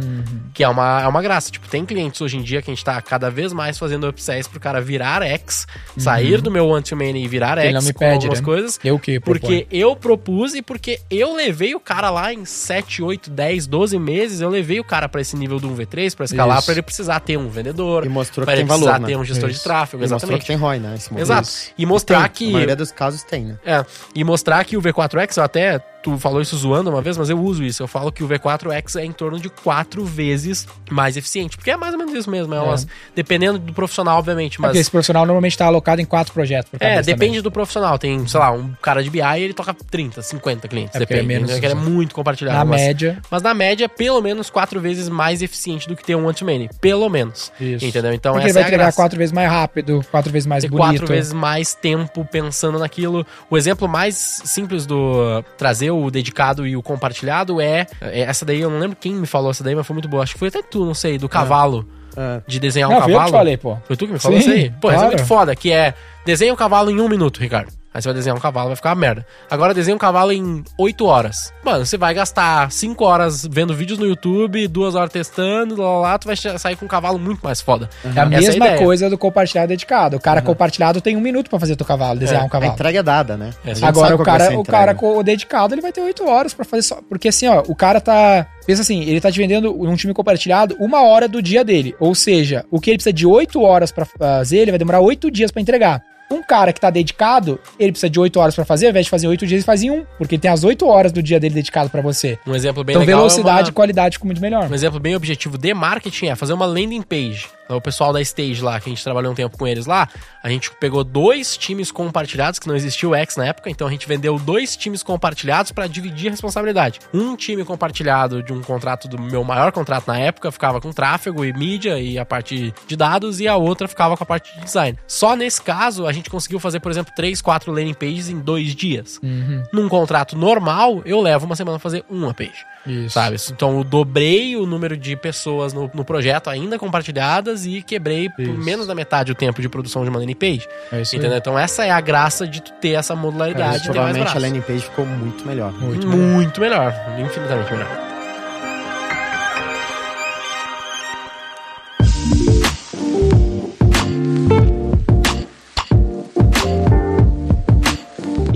Que é uma, é uma graça. Tipo, tem clientes hoje em dia que a gente tá cada vez mais fazendo upsells pro cara virar X, sair do meu one-to-many e virar Ele X não me com pede, algumas né? coisas. Eu que Porque eu propus e porque eu levei o cara lá em 7, 8, 10, 12 meses, eu levei o cara pra esse nível do 1v3 pra escalar, pra ele precisar ter um vendedor, E mostrou que ele tem precisar valor, né? ter um gestor de Isso. tráfego, E mostrou que exatamente. tem ROI, né? Exato. E mostrar Tem, que Na maioria dos casos tem, né? é, e mostrar que o V4X, eu até, tu falou isso zoando uma vez, mas eu uso isso. Eu falo que o V4X é em torno de quatro vezes mais eficiente. Porque é mais ou menos isso mesmo. É umas, dependendo do profissional, obviamente. Porque Mas esse profissional normalmente está alocado em quatro projetos. por é, depende também. do profissional. Tem, sei lá, um cara de BI ele toca 30, 50 clientes. É é depende. menos né? Ele é muito compartilhado. Na mas, média. mas na média, pelo menos quatro vezes mais eficiente do que ter um one-to-many. Pelo menos. Isso. Entendeu? Então Porque ele essa vai é entregar graça. quatro vezes mais rápido, quatro vezes mais ter bonito. quatro vezes mais tempo pensando naquilo. O exemplo mais simples do uh, o dedicado e o compartilhado é, é essa daí, eu não lembro quem me falou essa daí, mas foi muito boa. Acho que foi até tu, não sei, do cavalo. É. De desenhar um Não, foi eu que cavalo. falei, pô. Foi tu que me falou Sim, isso aí? Pô, isso é claro. muito foda, que é desenha o cavalo em um minuto, Ricardo. Aí você vai desenhar um cavalo, vai ficar uma merda. Agora desenha um cavalo em 8 horas. Mano, você vai gastar 5 horas vendo vídeos no YouTube, 2 horas testando, lá, lá, lá, tu vai sair com um cavalo muito mais foda. É a Essa mesma ideia. coisa do compartilhado dedicado. O cara compartilhado tem um minuto pra fazer teu cavalo, desenhar É, um A cavalo. entrega é dada, né? É, A Agora o cara, a o cara com o dedicado, ele vai ter 8 horas pra fazer só. Porque assim, ó, o cara tá. Pensa assim, ele tá te vendendo num time compartilhado uma hora do dia dele. Ou seja, o que ele precisa de 8 horas pra fazer, ele vai demorar 8 dias pra entregar. Um cara que tá dedicado, ele precisa de 8 horas pra fazer, ao invés de fazer 8 dias, ele faz em um. Porque ele tem as 8 horas do dia dele dedicado pra você. Um exemplo bem Então legal. velocidade é e qualidade ficam muito melhor. uma, um exemplo bem objetivo de marketing é fazer uma landing page. Então, O pessoal da Stage lá, que a gente trabalhou um tempo com eles lá, a gente pegou dois times compartilhados, que não existia o X na época, então a gente vendeu dois times compartilhados pra dividir a responsabilidade. Um time compartilhado de um contrato do meu maior contrato na época ficava com tráfego e mídia e a parte de dados, e a outra ficava com a parte de design. Só nesse caso, a gente conseguiu fazer, por exemplo, três, quatro landing pages em dois dias. Uhum. Num contrato normal, eu levo uma semana a fazer uma page. Isso. Sabe? Então eu dobrei o número de pessoas no, no projeto ainda compartilhadas e quebrei por Isso. menos da metade o tempo de produção de uma landing page. É isso aí. Entendeu? Então essa é a graça de tu ter essa modularidade de ter mais provavelmente a landing page ficou muito melhor. Muito Muito, melhor. melhor. Infinitamente melhor.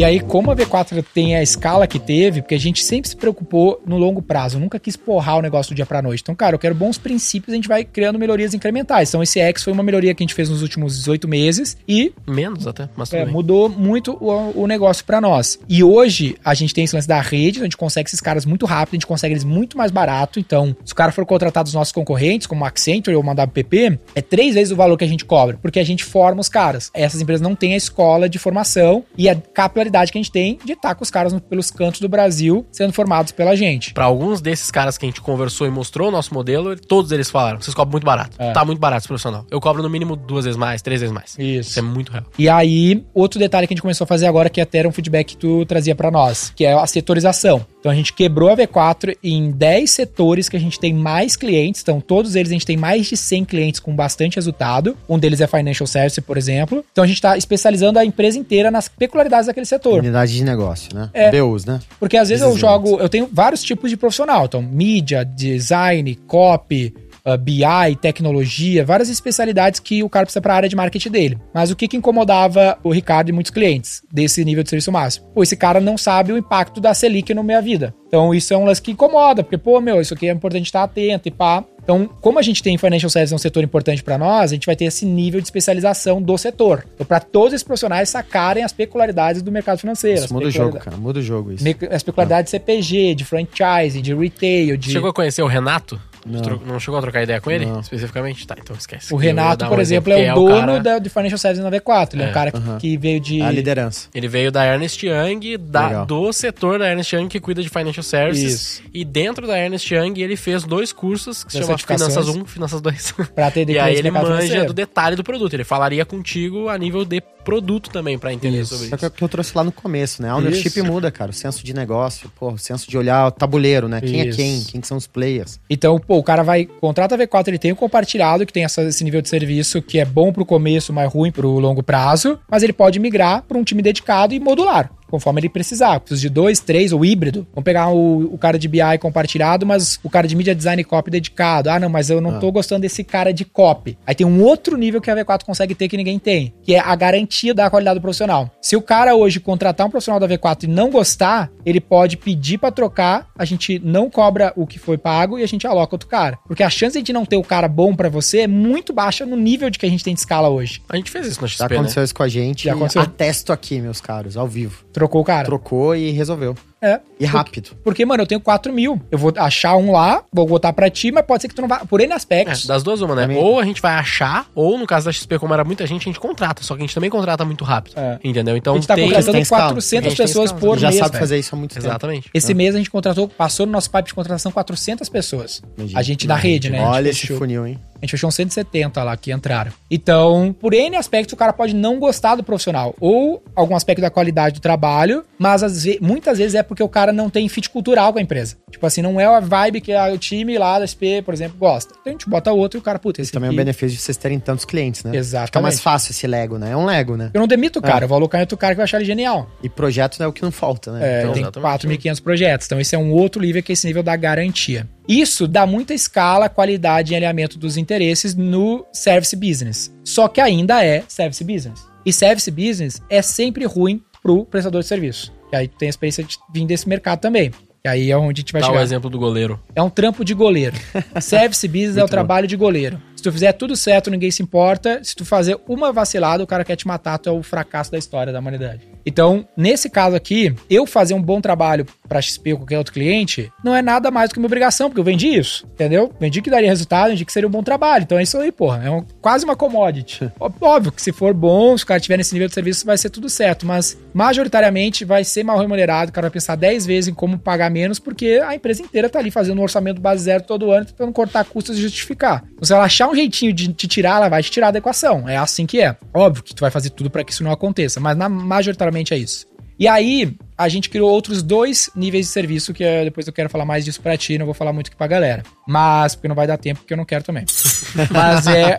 E aí, como a V4 tem a escala que teve, porque a gente sempre se preocupou no longo prazo, nunca quis porrar o negócio do dia pra noite. Então, cara, eu quero bons princípios, a gente vai criando melhorias incrementais. Então, esse X foi uma melhoria que a gente fez nos últimos 18 meses e Menos até, mas é, mudou muito o, o negócio pra nós. E hoje a gente tem esse lance da rede, então a gente consegue esses caras muito rápido, a gente consegue eles muito mais barato. Então, se o cara for contratar dos nossos concorrentes, como a Accenture ou uma WPP, é três vezes o valor que a gente cobra, porque a gente forma os caras. Essas empresas não têm a escola de formação e a capilaridade que a gente tem de estar com os caras pelos cantos do Brasil sendo formados pela gente. Pra alguns desses caras que a gente conversou e mostrou o nosso modelo, todos eles falaram: vocês cobram muito barato. É. Tá muito barato esse profissional. Eu cobro no mínimo duas vezes mais, três vezes mais. Isso é muito real. E aí, outro detalhe que a gente começou a fazer agora, que até era um feedback que tu trazia pra nós, que é a setorização. Então a gente quebrou a V4 em 10 setores que a gente tem mais clientes. Então, todos eles a gente tem mais de 100 clientes com bastante resultado. Um deles é Financial Service, por exemplo. Então a gente está especializando a empresa inteira nas peculiaridades daquele setor. Unidade de negócio, né? É. BUs, né? Porque às vezes eu Business jogo, eu tenho vários tipos de profissional. Então, mídia, design, copy, uh, BI, tecnologia, várias especialidades que o cara precisa para a área de marketing dele. Mas o que, que incomodava o Ricardo e muitos clientes desse nível de serviço máximo? Pô, esse cara não sabe o impacto da Selic na minha vida. Então, isso é um lance que incomoda, porque, pô, meu, isso aqui é importante estar atento e pá. Então, como a gente tem financial services um setor importante para nós, a gente vai ter esse nível de especialização do setor. Então, para todos esses profissionais sacarem as peculiaridades do mercado financeiro. Isso muda o jogo, cara. Muda o jogo isso. As peculiaridades de CPG, de franchising, de retail, de. Chegou a conhecer o Renato? Não. Tro- Não chegou a trocar ideia com ele, Não. especificamente? Tá, então esquece. O Renato, dar um por exemplo, que é o dono cara- da, de Financial Services na V4. Ele é, um É, cara que, que veio de. A liderança. Ele veio da Ernest Young, da, Legal. do setor da Ernest Young que cuida de financial services. Isso. E dentro da Ernest Young ele fez dois cursos que se chama. Finanças 1, Finanças 2. Pra atender e aí ele manja financeiro. do detalhe do produto. Ele falaria contigo a nível de produto também pra entender Isso. sobre Só que é isso. o que eu trouxe lá no começo, né? A ownership Isso. muda, cara. O senso de negócio, pô, o senso de olhar o tabuleiro, né? Quem Isso. é quem? Quem que são os players? Então, pô, o cara vai, contrata a V4, ele tem o compartilhado, que tem essa- esse nível de serviço que é bom pro começo, mas ruim pro longo prazo, mas ele pode migrar para um time dedicado e modular. Conforme ele precisar. Precisa de dois, três ou híbrido. Vamos pegar o, o cara de BI compartilhado, mas o cara de mídia design e copy dedicado. Ah, não, mas eu não Ah. tô gostando desse cara de copy. Aí tem um outro nível que a V4 consegue ter que ninguém tem, que é a garantia da qualidade do profissional. Se o cara hoje contratar um profissional da V4 e não gostar, ele pode pedir pra trocar, a gente não cobra o que foi pago e a gente aloca outro cara. Porque a chance de a gente não ter o cara bom pra você é muito baixa no nível de que a gente tem de escala hoje. A gente fez isso na Já XP, né? aconteceu isso com a gente. Já aconteceu. Atesto aqui, meus caros, ao vivo. Trocou o cara. Trocou e resolveu. É. E rápido. Porque, mano, eu tenho 4 mil. Eu vou achar um lá, vou botar pra ti, mas pode ser que tu não vá. Por N É, aspectos. das duas uma, né? Também. Ou a gente vai achar, ou no caso da XP, como era muita gente, a gente contrata. Só que a gente também contrata muito rápido. É. Entendeu? Então a gente tá tem... contratando tem escala. 400 A gente tem pessoas escala. por já mês. sabe velho. fazer isso há muito tempo. Exatamente. Esse mês a gente contratou, passou no nosso pipe de contratação 400 pessoas. Imagina. A gente da rede, né? Olha fechou. esse funil, hein? A gente fechou uns 170 lá que entraram. Então, por N aspectos, o cara pode não gostar do profissional. Ou algum aspecto da qualidade do trabalho, mas ve muitas vezes é porque o cara não tem fit cultural com a empresa. Tipo assim, não é a vibe que a, o time lá da SP, por exemplo, gosta. Então a gente bota outro e o cara, puta, esse Também é um aqui- benefício de vocês terem tantos clientes, né? Exatamente. Fica mais fácil esse Lego, né? É um Lego, né? Eu não demito o cara, É. eu vou alocar em outro cara que vai achar ele genial. E projeto é o que não falta, né? É, Então, tem exatamente. 4.500 projetos. Então, esse é um outro nível, que é esse nível da garantia. Isso dá muita escala, qualidade e alinhamento dos interesses no service business. Só que ainda é service business. E service business é sempre ruim pro prestador de serviço. E aí tu tem a experiência de vir desse mercado também. E aí é onde a gente vai Dá o chegar. exemplo do goleiro. É um trampo de goleiro. Service business é o Muito bom. trabalho de goleiro. Se tu fizer tudo certo, ninguém se importa. Se tu fazer uma vacilada, o cara quer te matar, tu é o fracasso da história da humanidade. Então, nesse caso aqui, eu fazer um bom trabalho pra XP ou qualquer outro cliente, não é nada mais do que uma obrigação, porque eu vendi isso, entendeu? Vendi que daria resultado, vendi que seria um bom trabalho. Então é isso aí, porra. É um- quase uma commodity. Óbvio que se for bom, se o cara tiver nesse nível de serviço, vai ser tudo certo. Mas, majoritariamente, vai ser mal remunerado. O cara vai pensar 10 vezes em como pagar menos, porque a empresa inteira tá ali fazendo um orçamento base zero todo ano, tentando cortar custos e justificar. Então, se ela achar um jeitinho de te tirar, ela vai te tirar da equação. É assim que é. Óbvio que tu vai fazer tudo para que isso não aconteça, mas na, majoritariamente é isso. E aí, a gente criou outros dois níveis de serviço, que é, depois eu quero falar mais disso pra ti, não vou falar muito aqui pra galera. Mas, porque não vai dar tempo, porque eu não quero também. Mas é.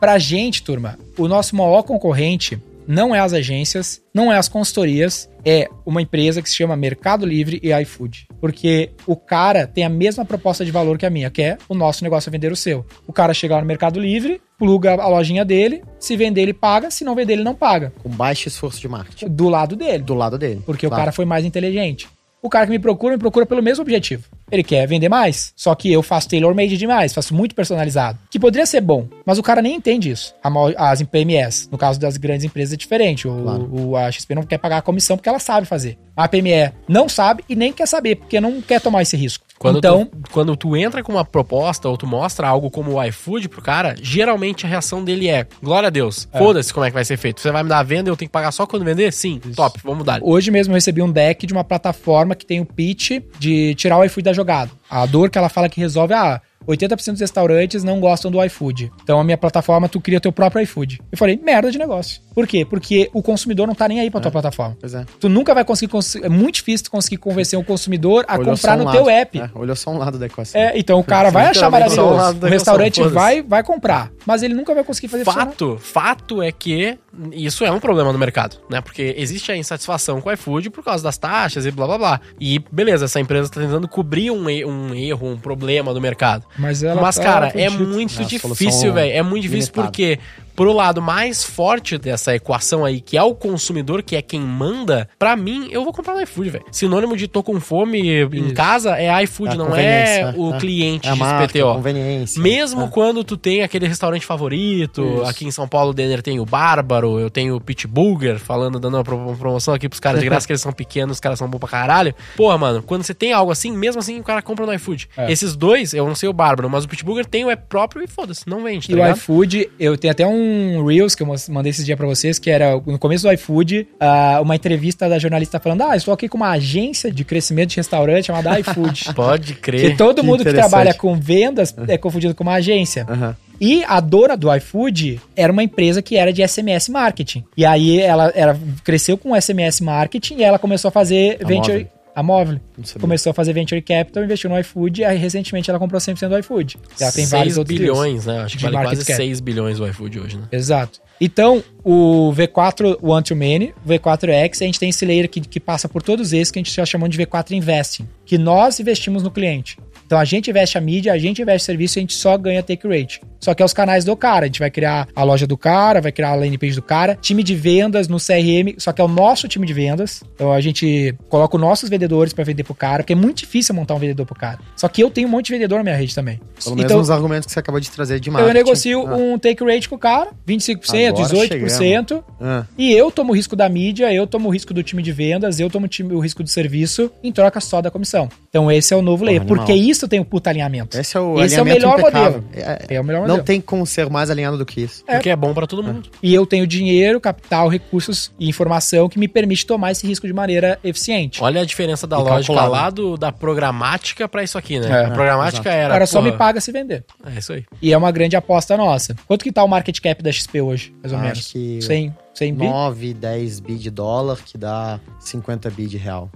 Pra gente, turma, o nosso maior concorrente não é as agências, não é as consultorias, é uma empresa que se chama Mercado Livre e iFood. Porque o cara tem a mesma proposta de valor que a minha, que é o nosso negócio é vender o seu. O cara chega lá no Mercado Livre, pluga a lojinha dele, se vender ele paga, se não vender ele não paga. Com baixo esforço de marketing. Do lado dele. Do lado dele. Porque o Claro. cara foi mais inteligente. O cara que me procura, me procura pelo mesmo objetivo. Ele quer vender mais. Só que eu faço tailor-made demais, faço muito personalizado. Que poderia ser bom, mas o cara nem entende isso. As PMS, no caso das grandes empresas, é diferente. O, Claro. o- a XP não quer pagar a comissão porque ela sabe fazer. A PME não sabe e nem quer saber, porque não quer tomar esse risco. Quando, então, tu, quando tu entra com uma proposta ou tu mostra algo como o iFood pro cara, geralmente a reação dele é: glória a Deus, foda-se como é que vai ser feito. Você vai me dar a venda e eu tenho que pagar só quando vender? Sim, top, vamos dar. Hoje mesmo eu recebi um deck de uma plataforma que tem o pitch de tirar o iFood da jogada. A dor que ela fala que resolve, ah, 80% dos restaurantes não gostam do iFood. Então a minha plataforma, tu cria teu próprio iFood. Eu falei, merda de negócio. Por quê? Porque o consumidor não tá nem aí pra tua plataforma. Pois é. Tu nunca vai conseguir, cons- é muito difícil tu conseguir convencer um consumidor a Olhou comprar um no lado. teu app. É, olhou só um lado da equação. É, então o cara vai achar um maravilhoso. da O restaurante equação, vai, vai comprar, mas ele nunca vai conseguir fazer funcionar. Fato, fato é que isso é um problema no mercado, né? Porque existe a insatisfação com o iFood por causa das taxas e blá blá blá. E beleza, essa empresa tá tentando cobrir um, um erro, um problema no mercado. Mas ela Mas, tá cara, é muito É, a difícil, velho. É muito difícil porque, pro lado mais forte dessa equação aí, que é o consumidor, que é quem manda, pra mim, eu vou comprar no iFood, velho. Sinônimo de tô com fome em Isso. casa é iFood, É, não é o é. cliente É a de marca, SPTO. conveniência. Mesmo É. quando tu tem aquele restaurante favorito, Isso. aqui em São Paulo, o Denner tem o Bárbaro, eu tenho o Pit Burger, falando, dando uma pro- uma promoção aqui pros caras de graça, que eles são pequenos, os caras são bons pra caralho. Porra, mano, quando você tem algo assim, mesmo assim, o cara compra no iFood. É. Esses dois, eu não sei o Bárbaro, mas o Pit Burger tem o é próprio e foda-se, não vende, tá E o ligado? iFood, eu tenho até um Reels que eu mandei esse dia pra vocês, que era no começo do iFood, ah, uma entrevista da jornalista falando: Ah, estou aqui com uma agência de crescimento de restaurante chamada iFood. Pode que crer. todo que mundo que trabalha com vendas é confundido com uma agência. Aham. E a dona do iFood era uma empresa que era de SMS marketing. E aí ela, ela cresceu com SMS marketing e ela começou a fazer A venture. Móvel. A móvel. Começou a fazer venture capital, investiu no iFood e aí recentemente ela comprou 100% do iFood. Ela tem 6 vários outros bilhões, né? Acho que vale quase cap. 6 bilhões o iFood hoje, né? Exato. Então, o V4 One to Many, o V4X, a gente tem esse layer que, que passa por todos esses que a gente já chamando de V4 Investing, que nós investimos no cliente. Então a gente investe a mídia, a gente investe serviço e a gente só ganha take rate. Só que é os canais do cara. A gente vai criar a loja do cara, vai criar a landing page do cara, time de vendas no CRM, só que é o nosso time de vendas. Então a gente coloca os nossos vendedores para vender pro cara, porque é muito difícil montar um vendedor pro cara. Só que eu tenho um monte de vendedor na minha rede também. Pelo menos então, os argumentos que você acabou de trazer de eu marketing. negocio Ah, um take rate com o cara, 25%, Agora 18%. ah. E eu tomo o risco da mídia, eu tomo o risco do time de vendas, eu tomo o, time- o risco do serviço em troca só da comissão. Então esse é o novo layer. Porque isso tem o puta alinhamento. Esse é o Esse é o melhor impecável. modelo. É, É o melhor não modelo. tem como ser mais alinhado do que isso. É. Porque é bom pra todo mundo. E eu tenho dinheiro, capital, recursos e informação que me permite tomar esse risco de maneira eficiente. Olha a diferença da E lógica calculado. lá do, da programática pra isso aqui, né? É. a programática era. Agora só porra, me paga se vender. É isso aí. E é uma grande aposta nossa. Quanto que tá o market cap da XP hoje, mais ou Acho menos? que 100, 100 bi? 9, 10 bi de dólar, que dá 50 bi de real.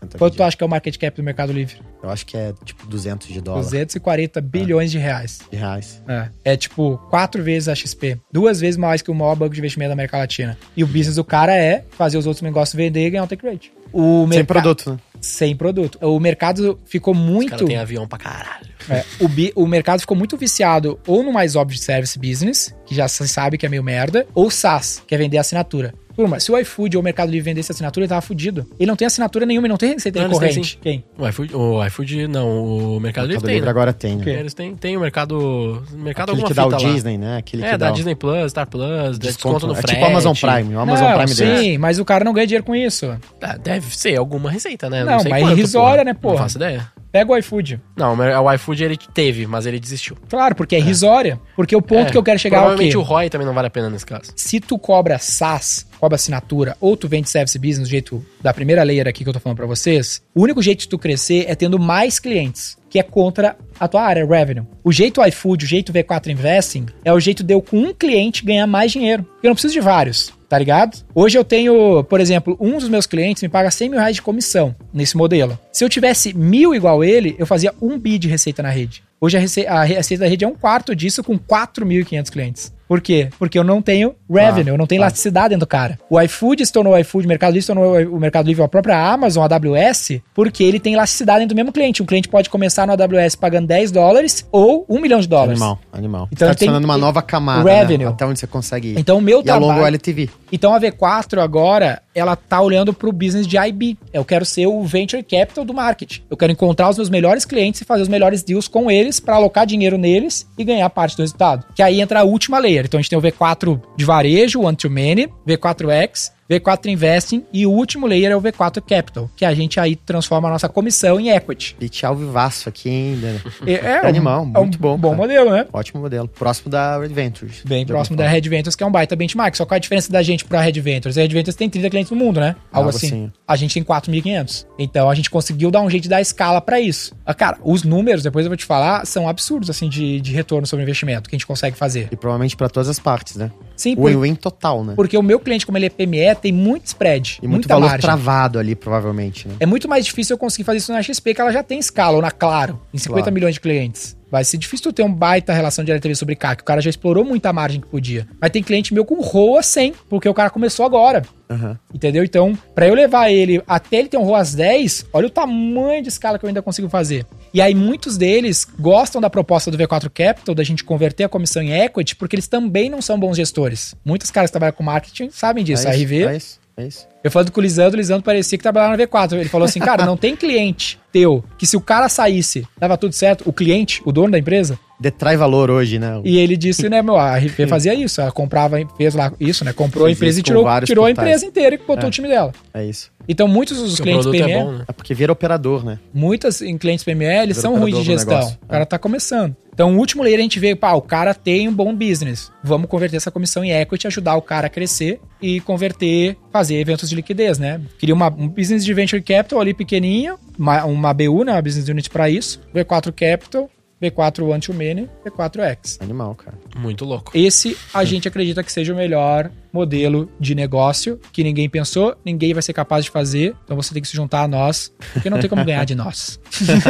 60 Quanto tu acha que é o market cap do Mercado Livre? Eu acho que é tipo 200 de dólar. 240 bilhões de reais. De reais. É. É tipo quatro vezes a XP. Duas vezes mais que o maior banco de investimento da América Latina. E o business do cara é fazer os outros negócios vender e ganhar um take rate. O Sem produto, né? Sem produto. O mercado ficou Os muito. caras têm avião pra caralho. É, o, bi- o mercado ficou muito viciado ou no mais óbvio de service business, que já se sabe que é meio merda, ou SaaS, que é vender assinatura. Turma, se o iFood ou o Mercado Livre vendesse assinatura, ele tava fudido. Ele não tem assinatura nenhuma, ele não tem receita Não, recorrente. sim. Quem? O iFood, o iFood não, o Mercado O Livre Mercado tem, Livre né? agora tem, né? Eles têm, tem o mercado, mercado Aquele alguma que dá o lá. Disney, né? Aquele É, que da dá o Disney Plus, Star Plus, desconto, no é frete. tipo o Amazon Prime. O Amazon não, Prime sim, deles. mas o cara não ganha dinheiro com isso. Ah, deve ser alguma receita, né? Não, sei mas quanto, irrisória, né, porra? Não faço ideia. Pega o iFood. Não, o iFood ele teve, mas ele desistiu. Claro, porque é irrisória. Porque o ponto É, que eu quero chegar é o quê? Provavelmente o ROI também não vale a pena nesse caso. se tu cobra SaaS, cobra assinatura, ou tu vende service business do jeito da primeira layer aqui que eu tô falando pra vocês, o único jeito de tu crescer é tendo mais clientes, que é contra a tua área, revenue. O jeito iFood, o jeito V4 Investing, é o jeito de eu com um cliente ganhar mais dinheiro. Eu não preciso de vários. Tá ligado? Hoje eu tenho, por exemplo, um dos meus clientes me paga 100 mil reais de comissão nesse modelo. Se eu tivesse mil igual ele, eu fazia um bi de receita na rede. Hoje a receita da rede é um quarto disso com 4.500 clientes. Por quê? Porque eu não tenho revenue, Ah, eu não tenho tá. elasticidade dentro do cara. O iFood se tornou o iFood, o Mercado Livre se tornou o Mercado Livre, a própria Amazon, a AWS, porque ele tem elasticidade dentro do mesmo cliente. Um cliente pode começar no AWS pagando 10 dólares ou 1 milhão de dólares. Animal, animal. Então tá adicionando uma nova camada, revenue. né? Até onde você consegue ir. Então o meu e trabalho... o LTV. Então a V4 agora, ela tá olhando pro business de IB. Eu quero ser o venture capital do marketing. Eu quero encontrar os meus melhores clientes e fazer os melhores deals com eles para alocar dinheiro neles e ganhar parte do resultado. Que aí entra a última layer. Então a gente tem o V4 de varejo, One to Many, V4X, V4 Investing e o último layer é o V4 Capital, que a gente aí transforma a nossa comissão em equity. Pitch ao vivaço aqui ainda. né? É, é um- Animal, é um muito bom, Bom cara. modelo, né? Ótimo modelo. Próximo da Red Ventures. Bem próximo da Red Ventures, que é um baita benchmark. Só qual a diferença da gente pra Red Ventures? A Red Ventures tem 30 clientes no mundo, né? Algo, Algo assim. assim. A gente tem 4.500. Então a gente conseguiu dar um jeito de dar escala pra isso. Ah, Cara, os números, depois eu vou te falar, são absurdos, assim, de, de retorno sobre investimento que a gente consegue fazer. E provavelmente pra todas as partes, né? Sim, Win-win total, né? porque o meu cliente, como ele é PME, tem muito spread, E muito valor margem. travado ali, provavelmente, né? É muito mais difícil eu conseguir fazer isso na XP, que ela já tem escala, ou na Claro, em 50 Claro. milhões de clientes. Vai ser difícil tu ter um baita relação de LTV sobre CAC. O cara já explorou muita margem que podia. Mas tem cliente meu com ROA 100, porque o cara começou agora. Aham. Entendeu? Então, pra eu levar ele até ele ter um ROAS 10, olha o tamanho de escala que eu ainda consigo fazer. E aí, muitos deles gostam da proposta do V4 Capital, da gente converter a comissão em equity, porque eles também não são bons gestores. Muitos caras que trabalham com marketing sabem disso. é a isso, RV. É isso, é isso. Eu falando com o Lisandro, o Lisandro parecia que trabalhava na V4. Ele falou assim, cara, não tem cliente teu que se o cara saísse, dava tudo certo, o cliente, o dono da empresa, Detrai valor hoje, né? e ele disse, né, meu, a RP fazia isso, ela comprava, fez lá isso, né, comprou a empresa e tirou, tirou a empresa inteira e botou É. o time dela. É isso. Então, muitos dos Porque clientes PME, é bom, né? É porque vira operador, né? muitas em clientes PME, Vira são ruins de gestão. O cara tá começando. Então, o último layer a gente veio, pá, o cara tem um bom business. Vamos converter essa comissão em equity, ajudar o cara a crescer e converter, fazer eventos de liquidez, né? Queria uma- um business de venture capital ali pequenininho, uma, uma BU, né? Uma business unit para isso. V4 Capital, V4 One to Many, V4X. Animal, cara. Muito louco. Esse a gente acredita que seja o melhor modelo de negócio que ninguém pensou, ninguém vai ser capaz de fazer. Então você tem que se juntar a nós, porque não tem como ganhar de nós.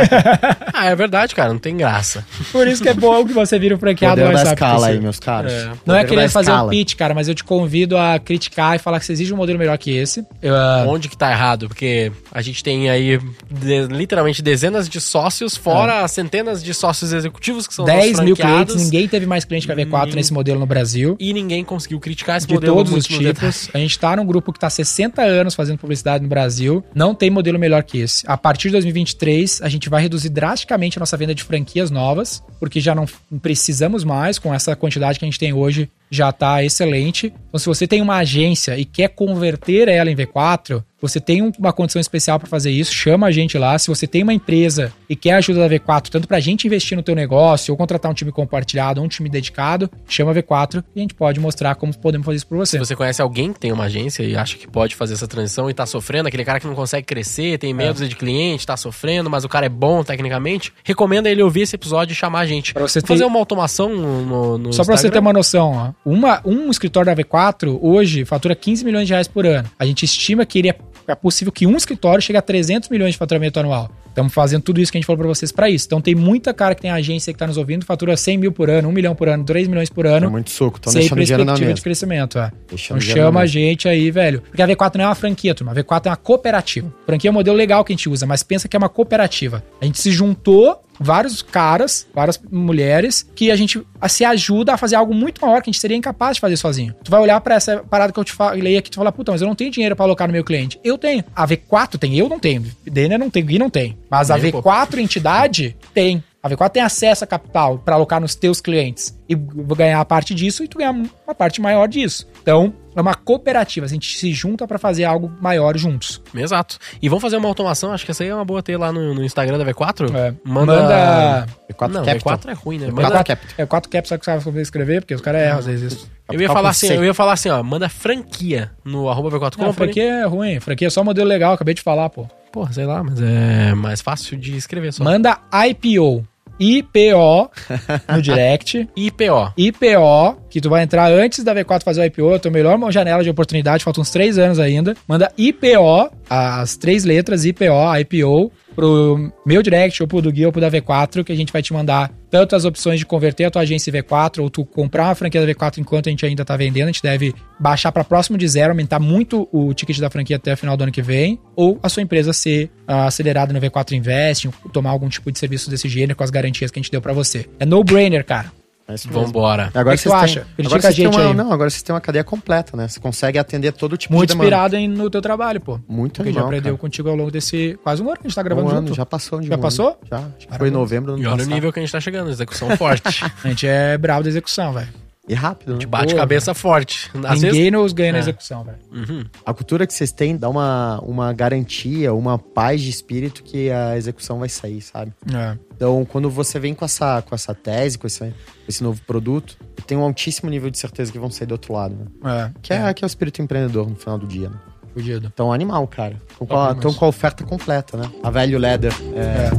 Ah, é verdade, cara, não tem graça. Por isso que é bom que você vira o franqueado mais rápido escala aí, meus caros. É. Não é querer fazer um escala. pitch, cara, mas eu te convido a criticar e falar que você exige um modelo melhor que esse. Eu, ah, Onde que tá errado? Porque a gente tem aí de- literalmente dezenas de sócios, fora centenas de sócios executivos que são 10 nossos mil clientes, ninguém teve mais cliente que a V4 Hum. nesse modelo no Brasil. E ninguém conseguiu criticar esse De modelo todos os tipos. A gente tá num grupo que tá há 60 anos fazendo publicidade no Brasil. Não tem modelo melhor que esse. A partir de 2023, a gente vai reduzir drasticamente a nossa venda de franquias novas, porque já não precisamos mais com essa quantidade que a gente tem hoje. Já tá excelente. Então, se você tem uma agência e quer converter ela em V4, você tem um- uma condição especial para fazer isso, chama a gente lá. Se você tem uma empresa e quer a ajuda da V4, tanto pra gente investir no teu negócio ou contratar um time compartilhado ou um time dedicado, chama a V4 e a gente pode mostrar como podemos fazer isso por você. Se você conhece alguém que tem uma agência e acha que pode fazer essa transição e tá sofrendo, aquele cara que não consegue crescer, tem meia dúzia de cliente, tá sofrendo, mas o cara é bom tecnicamente, recomenda ele ouvir esse episódio e chamar a gente. Pra você Vou fazer ter- uma automação no, no, Só pra você ter uma noção, ó, uma, um escritório da V4 hoje fatura 15 milhões de reais por ano. A gente estima que ele é, é possível que um escritório chegue a 300 milhões de faturamento anual. Estamos fazendo tudo isso que a gente falou pra vocês pra isso. Então tem muita cara que tem agência que tá nos ouvindo, fatura 100 mil por ano, 1 milhão por ano, 3 milhões por É ano. muito suco, estão deixando dinheiro na perspectiva de crescimento, é. Deixando Então chama a gente aí, velho. Porque a V4 não é uma franquia, turma. A V4 é uma cooperativa. Franquia é um modelo legal que a gente usa, mas pensa que é uma cooperativa. A gente se juntou, vários caras, várias mulheres, que a gente se ajuda a fazer algo muito maior que a gente seria incapaz de fazer sozinho. Tu vai olhar pra essa parada que eu te falei aqui e tu fala, puta, mas eu não tenho dinheiro pra alocar no meu cliente. Eu tenho. A V4 tem, eu não tenho. Denner não tem, Gui não tem. Mas a Nem, pô. V4 entidade tem. A V4 tem acesso a capital para alocar nos teus clientes e vou ganhar a parte disso e tu ganhar uma parte maior disso. Então, é uma cooperativa, a gente se junta para fazer algo maior juntos. Exato. E vamos fazer uma automação, acho que essa aí é uma boa ter lá no, no Instagram da V4. É. Manda... Manda- V4 não, Capital. V4 é ruim, né? V4 Manda... Capital. É 4 caps só que sabe escrever, porque os caras erram às vezes. isso. Eu ia falar assim, C. eu ia falar assim, ó, manda franquia no arroba V4 Não, Company. franquia é ruim, franquia é só modelo legal, acabei de falar, pô. Porra, sei lá, mas é mais fácil de escrever só. Manda IPO. IPO no direct. IPO. IPO, que tu vai entrar antes da V4 fazer o IPO, é tua melhor janela de oportunidade, faltam uns três anos ainda. Manda IPO, as três letras, IPO, IPO, pro meu direct, ou pro do Gui, ou pro da V4, que a gente vai te mandar tanto as opções de converter a tua agência em V4, ou tu comprar uma franquia da V4 enquanto a gente ainda tá vendendo, a gente deve baixar para próximo de zero, aumentar muito o ticket da franquia até o final do ano que vem, ou a sua empresa ser ah, acelerada no V4 Invest, tomar algum tipo de serviço desse gênero com as garantias que a gente deu para você. É no-brainer, cara. É. Vambora. Agora O que vocês têm- acha? Critica Agora vocês têm uma, aí. Não, agora vocês têm uma cadeia completa, né? Você consegue atender todo tipo Muito de demanda. inspirado em- no teu trabalho, pô. Muito Porque já aprendeu cara. contigo ao longo desse quase um ano que a gente tá gravando Um junto. ano, já passou de Já um ano. passou? Já. Acho que foi em novembro E ano olha o nível que a gente tá chegando, execução forte. A gente é bravo da execução, velho. E rápido, né? Bate Pô, cabeça forte. Às Ninguém vezes... nos ganha na É. execução, velho. Uhum. A cultura que vocês têm dá uma, uma garantia, uma paz de espírito que a execução vai sair, sabe? É. Então, quando você vem com essa, com essa tese, com esse, esse novo produto, tem um altíssimo nível de certeza que vão sair do outro lado, né? É. Que é, que é o espírito empreendedor no final do dia, né? Fudido. Então, animal, cara. Então, com a, com a oferta completa, né? A velho leather. É,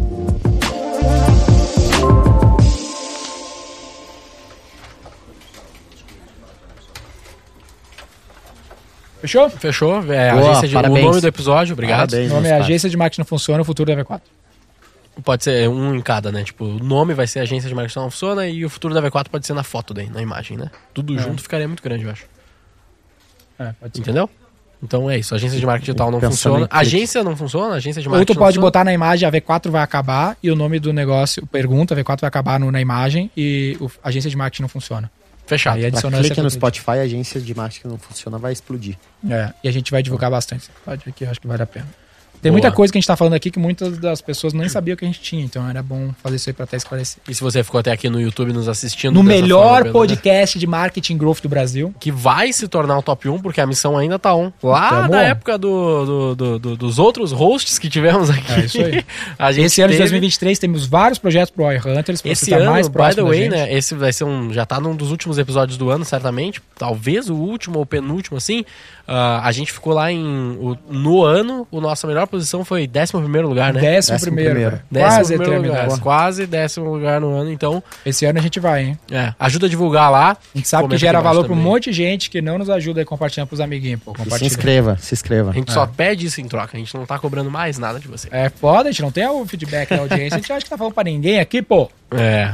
Fechou? Fechou? É, Boa, agência de, o parabéns. nome do episódio, obrigado. Parabéns. O nome é caras. Agência de Marketing Não Funciona, o futuro da V4. Pode ser um em cada, né? Tipo, o nome vai ser agência de marketing não funciona e o futuro da V4 pode ser na foto daí, na imagem, né? Tudo junto ficaria muito grande, eu acho. É, pode ser. Entendeu? Então é isso. Agência de marketing digital não funciona. Agência não funciona? Agência de Ou marketing tu não pode funciona? botar na imagem a V4 vai acabar e o nome do negócio, pergunta, V4 vai acabar no- na imagem e o, a agência de marketing não funciona. Fechado. Aí Pra adiciona clique essa no. Spotify, a agência de marketing que não funciona vai explodir. É, e a gente vai divulgar bastante. Pode ver que eu acho que vale a pena. Tem Boa. muita coisa que a gente tá falando aqui que muitas das pessoas nem sabiam que a gente tinha, então era bom fazer isso aí pra até esclarecer. E se você ficou até aqui no YouTube nos assistindo... No forma, melhor Pedro, né? podcast de marketing growth do Brasil. Que vai se tornar o top 1, porque a missão ainda tá on. Lá Tamo na on. época do, do- do- do- dos outros hosts que tivemos aqui. É isso aí. a gente Esse ano de teve- 2023 temos vários projetos pro iHunters pra Esse ano, mais by the way, né? Esse vai ser um. Já tá num dos últimos episódios do ano, certamente. Talvez o último ou penúltimo, assim. Ah, a gente ficou lá em. o- no ano, a nossa melhor posição foi 11 lugar, né? Décimo, Décimo primeiro, primeiro. Décimo Quase primeiro lugar. Quase décimo lugar no ano. Então, Esse ano a gente vai, hein? é, ajuda a divulgar lá. A gente sabe que gera valor pra um monte de gente que não nos ajuda a compartilhar pros amiguinhos, pô. Se inscreva, se inscreva. A gente só pede isso em troca. A gente não tá cobrando mais nada de você. É foda, a gente não tem o feedback da audiência, a gente acha que tá falando pra ninguém aqui, pô. É.